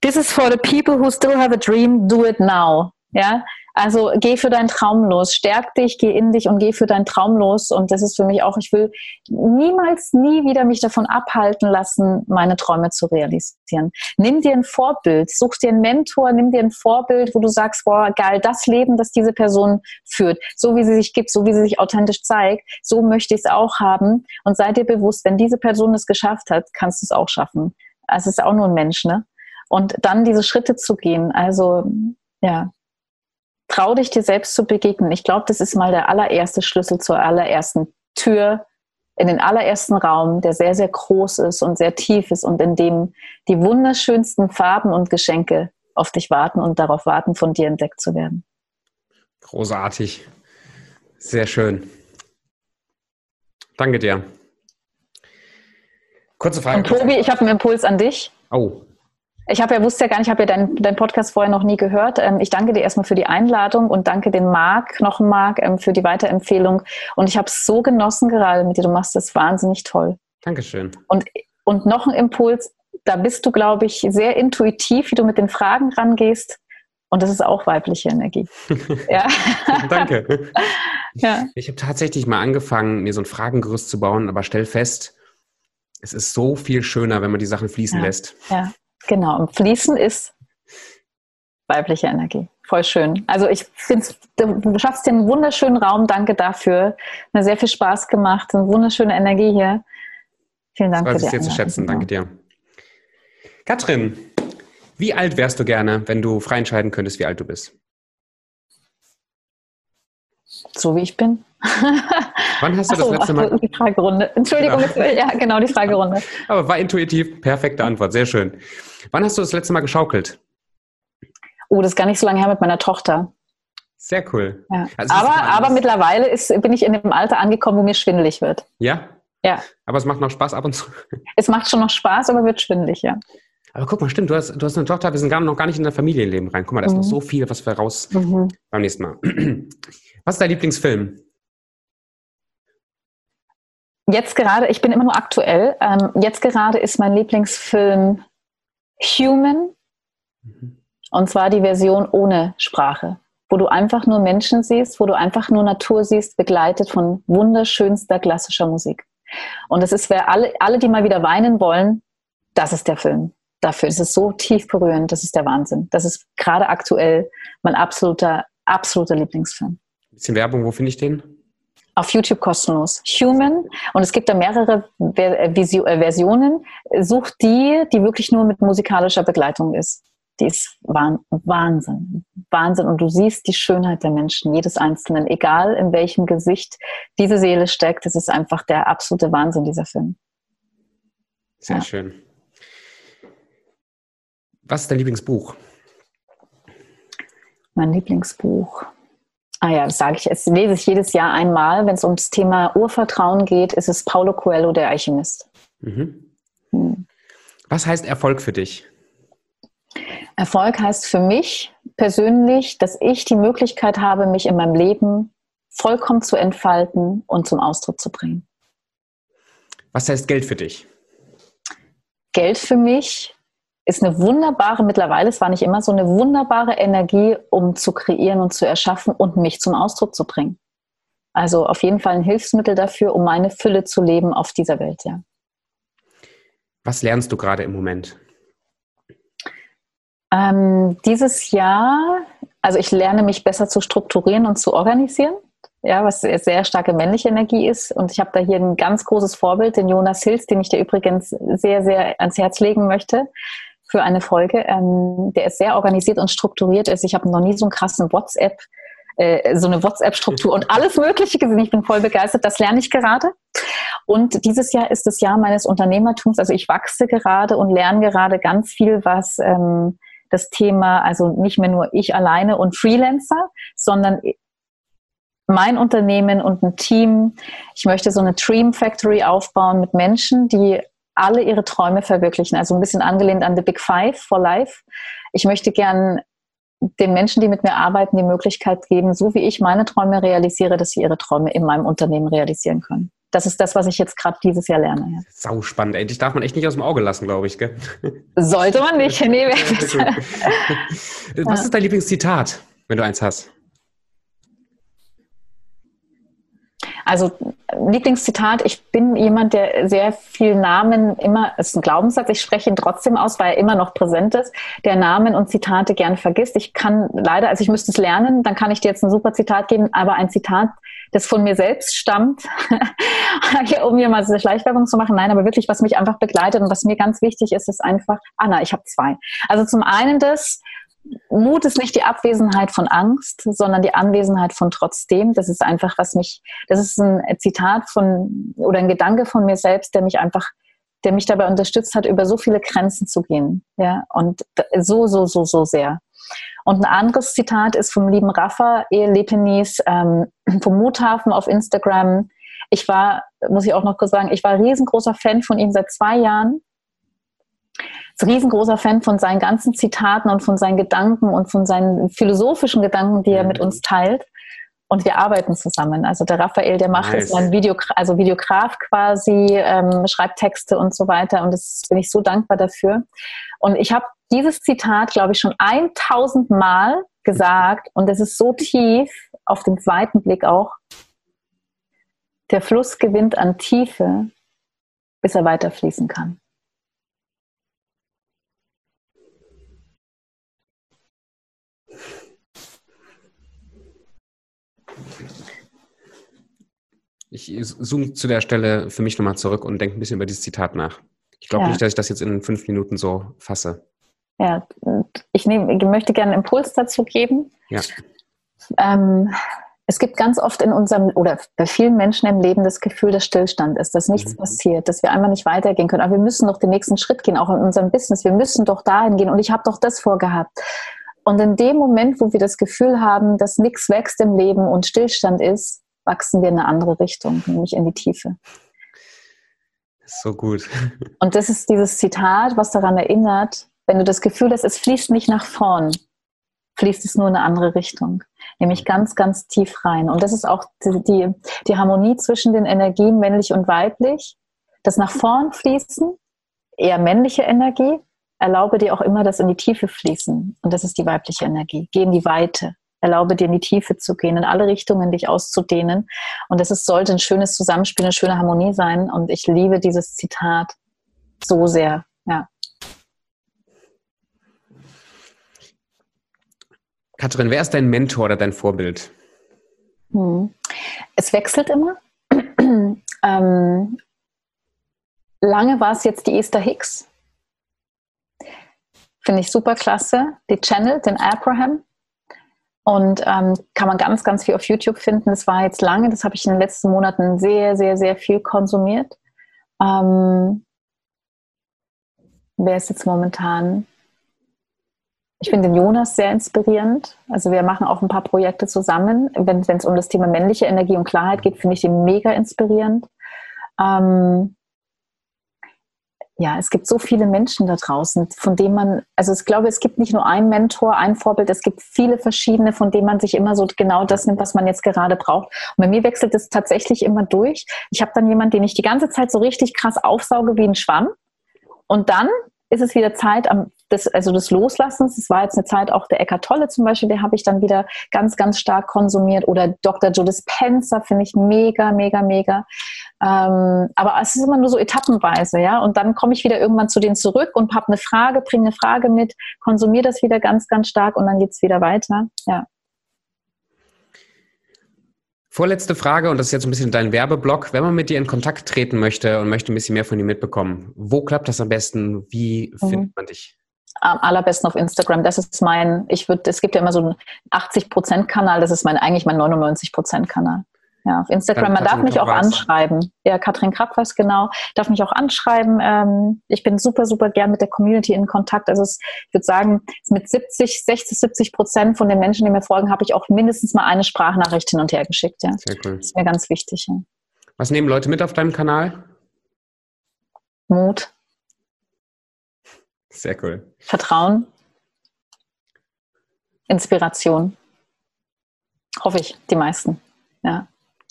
This is for the people who still have a dream, do it now. Ja, Also geh für deinen Traum los, stärk dich, geh in dich und geh für deinen Traum los. Und das ist für mich auch, ich will niemals, nie wieder mich davon abhalten lassen, meine Träume zu realisieren. Nimm dir ein Vorbild, such dir einen Mentor, nimm dir ein Vorbild, wo du sagst, boah, geil, das Leben, das diese Person führt, so wie sie sich gibt, so wie sie sich authentisch zeigt, so möchte ich es auch haben. Und sei dir bewusst, wenn diese Person es geschafft hat, kannst du es auch schaffen. Also es ist auch nur ein Mensch, ne? Und dann diese Schritte zu gehen, also ja, trau dich dir selbst zu begegnen. Ich glaube, das ist mal der allererste Schlüssel zur allerersten Tür in den allerersten Raum, der sehr, sehr groß ist und sehr tief ist und in dem die wunderschönsten Farben und Geschenke auf dich warten und darauf warten, von dir entdeckt zu werden. Großartig. Sehr schön. Danke dir. Kurze Frage. Und Tobi, ich habe einen Impuls an dich. Oh. Ich habe ja wusste ja gar nicht, ich habe ja deinen dein Podcast vorher noch nie gehört. Ähm, ich danke dir erstmal für die Einladung und danke den Marc, noch Marc, ähm, für die Weiterempfehlung. Und ich habe es so genossen gerade mit dir. Du machst das wahnsinnig toll. Dankeschön. Und, und noch ein Impuls, da bist du, glaube ich, sehr intuitiv, wie du mit den Fragen rangehst. Und das ist auch weibliche Energie. <laughs> ja. Danke. Ja. Ich habe tatsächlich mal angefangen, mir so ein Fragengerüst zu bauen, aber stell fest, es ist so viel schöner, wenn man die Sachen fließen ja. lässt. Ja. Genau, und Fließen ist weibliche Energie. Voll schön. Also ich finde, du schaffst dir einen wunderschönen Raum. Danke dafür. Mir sehr viel Spaß gemacht. Eine wunderschöne Energie hier. Vielen Dank das für die sehr zu schätzen. Danke dir. Katrin, wie alt wärst du gerne, wenn du frei entscheiden könntest, wie alt du bist? So wie ich bin. <laughs> Wann hast du so, das letzte Mal? Die Fragerunde. Entschuldigung, ja. ja, genau, die Fragerunde. <laughs> Aber war intuitiv, perfekte Antwort, sehr schön. Wann hast du das letzte Mal geschaukelt? Oh, das ist gar nicht so lange her mit meiner Tochter. Sehr cool. Ja. Also, aber aber mittlerweile ist, bin ich in dem Alter angekommen, wo mir schwindelig wird. Ja? Ja. Aber es macht noch Spaß ab und zu. <laughs> Es macht schon noch Spaß, aber wird schwindelig, ja. Aber guck mal, stimmt, du hast, du hast eine Tochter, wir sind gar noch gar nicht in das Familienleben rein. Guck mal, da ist mhm. noch so viel, was wir raus mhm. beim nächsten Mal. <clears throat> Was ist dein Lieblingsfilm? Jetzt gerade, ich bin immer nur aktuell. Ähm, jetzt gerade ist mein Lieblingsfilm Human. Mhm. Und zwar die Version ohne Sprache, wo du einfach nur Menschen siehst, wo du einfach nur Natur siehst, begleitet von wunderschönster klassischer Musik. Und es ist, wer alle, alle, die mal wieder weinen wollen, das ist der Film dafür. Das ist so tief berührend, das ist der Wahnsinn. Das ist gerade aktuell mein absoluter, absoluter Lieblingsfilm. Ein bisschen Werbung, wo finde ich den? Auf YouTube kostenlos. Human. Und es gibt da mehrere äh, äh, Versionen. Such die, die wirklich nur mit musikalischer Begleitung ist. Die ist Wahnsinn. Wahnsinn. Und du siehst die Schönheit der Menschen, jedes Einzelnen, egal in welchem Gesicht diese Seele steckt. Das ist einfach der absolute Wahnsinn, dieser Film. Sehr ja. schön. Was ist dein Lieblingsbuch? Mein Lieblingsbuch. Ah ja, das sage ich, es lese ich jedes Jahr einmal. Wenn es ums Thema Urvertrauen geht, ist es Paulo Coelho, der Alchemist. Mhm. Hm. Was heißt Erfolg für dich? Erfolg heißt für mich persönlich, dass ich die Möglichkeit habe, mich in meinem Leben vollkommen zu entfalten und zum Ausdruck zu bringen. Was heißt Geld für dich? Geld für mich ist eine wunderbare, mittlerweile, es war nicht immer so, eine wunderbare Energie, um zu kreieren und zu erschaffen und mich zum Ausdruck zu bringen. Also auf jeden Fall ein Hilfsmittel dafür, um meine Fülle zu leben auf dieser Welt, ja. Was lernst du gerade im Moment? Ähm, dieses Jahr, also ich lerne mich besser zu strukturieren und zu organisieren ja, was sehr, sehr starke männliche Energie ist. Und ich habe da hier ein ganz großes Vorbild, den Jonas Hills, den ich dir übrigens sehr, sehr ans Herz legen möchte für eine Folge. Ähm, der ist sehr organisiert und strukturiert. Also ich habe noch nie so einen krassen WhatsApp, äh, so eine WhatsApp-Struktur und alles Mögliche gesehen. Ich bin voll begeistert. Das lerne ich gerade. Und dieses Jahr ist das Jahr meines Unternehmertums. Also ich wachse gerade und lerne gerade ganz viel, was ähm, das Thema, also nicht mehr nur ich alleine und Freelancer, sondern mein Unternehmen und ein Team. Ich möchte so eine Dream Factory aufbauen mit Menschen, die alle ihre Träume verwirklichen. Also ein bisschen angelehnt an The Big Five for Life. Ich möchte gern den Menschen, die mit mir arbeiten, die Möglichkeit geben, so wie ich meine Träume realisiere, dass sie ihre Träume in meinem Unternehmen realisieren können. Das ist das, was ich jetzt gerade dieses Jahr lerne. Ja. Sau spannend. Endlich darf man echt nicht aus dem Auge lassen, glaube ich. Gell? Sollte man nicht. Nee, <laughs> was ist dein Lieblingszitat, wenn du eins hast? Also Lieblingszitat, ich bin jemand, der sehr viel Namen immer, ist ein Glaubenssatz, ich spreche ihn trotzdem aus, weil er immer noch präsent ist, der Namen und Zitate gern vergisst. Ich kann leider, also ich müsste es lernen, dann kann ich dir jetzt ein super Zitat geben, aber ein Zitat, das von mir selbst stammt, <laughs> um hier mal so eine Schleichwerbung zu machen. Nein, aber wirklich, was mich einfach begleitet und was mir ganz wichtig ist, ist einfach, Anna, ich habe zwei. Also zum einen das, Mut ist nicht die Abwesenheit von Angst, sondern die Anwesenheit von trotzdem. Das ist einfach, was mich, das ist ein Zitat von oder ein Gedanke von mir selbst, der mich einfach, der mich dabei unterstützt hat, über so viele Grenzen zu gehen. Ja, und so, so, so, so sehr. Und ein anderes Zitat ist vom lieben Rafa Lepenis ähm, vom Muthafen auf Instagram. Ich war, muss ich auch noch kurz sagen, ich war riesengroßer Fan von ihm seit zwei Jahren ist riesengroßer Fan von seinen ganzen Zitaten und von seinen Gedanken und von seinen philosophischen Gedanken, die er mit mhm. uns teilt. Und wir arbeiten zusammen. Also der Raphael, der macht nice. ist ein Video, also Videograf quasi, ähm, schreibt Texte und so weiter. Und das bin ich so dankbar dafür. Und ich habe dieses Zitat, glaube ich, schon 1000 Mal gesagt. Und es ist so tief, auf den zweiten Blick auch. Der Fluss gewinnt an Tiefe, bis er weiter fließen kann. Ich zoome zu der Stelle für mich nochmal zurück und denke ein bisschen über dieses Zitat nach. Ich glaube ja. nicht, dass ich das jetzt in fünf Minuten so fasse. Ja, ich, nehm, ich möchte gerne einen Impuls dazu geben. Ja. Ähm, es gibt ganz oft in unserem oder bei vielen Menschen im Leben das Gefühl, dass Stillstand ist, dass nichts mhm. passiert, dass wir einfach nicht weitergehen können. Aber wir müssen doch den nächsten Schritt gehen, auch in unserem Business. Wir müssen doch dahin gehen und ich habe doch das vorgehabt. Und in dem Moment, wo wir das Gefühl haben, dass nichts wächst im Leben und Stillstand ist, wachsen wir in eine andere Richtung, nämlich in die Tiefe. So gut. <laughs> Und das ist dieses Zitat, was daran erinnert, wenn du das Gefühl hast, es fließt nicht nach vorn, fließt es nur in eine andere Richtung, nämlich ganz, ganz tief rein. Und das ist auch die, die, die Harmonie zwischen den Energien männlich und weiblich. Das nach vorn fließen, eher männliche Energie, erlaube dir auch immer das in die Tiefe fließen. Und das ist die weibliche Energie. Geh in die Weite. Erlaube dir in die Tiefe zu gehen, in alle Richtungen dich auszudehnen. Und es ist, sollte ein schönes Zusammenspiel, eine schöne Harmonie sein. Und ich liebe dieses Zitat so sehr. Ja. Katrin, wer ist dein Mentor oder dein Vorbild? Hm. Es wechselt immer. <clears throat> ähm, lange war es jetzt die Esther Hicks. Finde ich super klasse. Die Channel, den Abraham. Und ähm, kann man ganz, ganz viel auf YouTube finden. Das war jetzt lange, das habe ich in den letzten Monaten sehr, sehr, sehr viel konsumiert. Ähm, wer ist jetzt momentan? Ich finde den Jonas sehr inspirierend. Also wir machen auch ein paar Projekte zusammen. Wenn es um das Thema männliche Energie und Klarheit geht, finde ich ihn mega inspirierend. Ähm, ja, es gibt so viele Menschen da draußen, von denen man, also ich glaube, es gibt nicht nur einen Mentor, ein Vorbild, es gibt viele verschiedene, von denen man sich immer so genau das nimmt, was man jetzt gerade braucht. Und bei mir wechselt es tatsächlich immer durch. Ich habe dann jemanden, den ich die ganze Zeit so richtig krass aufsauge wie ein Schwamm. Und dann ist es wieder Zeit am des, also des Loslassens. Das war jetzt eine Zeit auch der Eckart Tolle zum Beispiel, der habe ich dann wieder ganz, ganz stark konsumiert. Oder Dr. Joe Dispenza finde ich mega, mega, mega. Ähm, aber es ist immer nur so etappenweise, ja. Und dann komme ich wieder irgendwann zu denen zurück und habe eine Frage, bringe eine Frage mit, konsumiere das wieder ganz, ganz stark und dann geht es wieder weiter. Ja. Vorletzte Frage, und das ist jetzt ein bisschen dein Werbeblock. Wenn man mit dir in Kontakt treten möchte und möchte ein bisschen mehr von dir mitbekommen, wo klappt das am besten? Wie mhm. findet man dich? am allerbesten auf Instagram. Das ist mein, ich würde, es gibt ja immer so einen 80%-Kanal, das ist mein, eigentlich mein 99%-Kanal. Ja, auf Instagram. Man darf mich auch anschreiben. Ja, Katrin Krabweis, genau. Darf mich auch anschreiben. Ähm, ich bin super, super gern mit der Community in Kontakt. Also es, ich würde sagen, mit 70, 60, 70 Prozent von den Menschen, die mir folgen, habe ich auch mindestens mal eine Sprachnachricht hin und her geschickt. Ja. Sehr cool. Das ist mir ganz wichtig. Ja. Was nehmen Leute mit auf deinem Kanal? Mut. Sehr cool. Vertrauen. Inspiration. Hoffe ich, die meisten. Ja.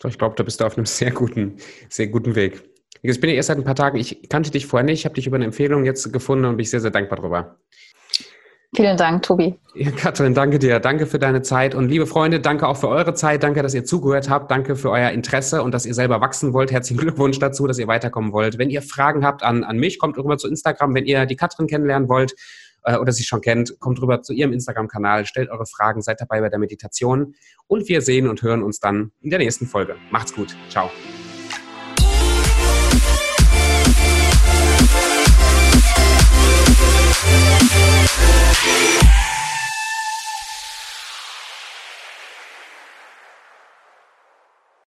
Ich glaube, da bist du auf einem <laughs> sehr guten, sehr guten Weg. Ich bin ja erst seit ein paar Tagen, ich kannte dich vorher nicht, ich habe dich über eine Empfehlung jetzt gefunden und bin sehr, sehr dankbar darüber. Vielen Dank, Tobi. Ja, Katrin, danke dir. Danke für deine Zeit. Und liebe Freunde, danke auch für eure Zeit. Danke, dass ihr zugehört habt. Danke für euer Interesse und dass ihr selber wachsen wollt. Herzlichen <laughs> Glückwunsch dazu, dass ihr weiterkommen wollt. Wenn ihr Fragen habt an, an mich, kommt rüber zu Instagram. Wenn ihr die Katrin kennenlernen wollt äh, oder sie schon kennt, kommt rüber zu ihrem Instagram-Kanal, stellt eure Fragen, seid dabei bei der Meditation. Und wir sehen und hören uns dann in der nächsten Folge. Macht's gut. Ciao. Yeah.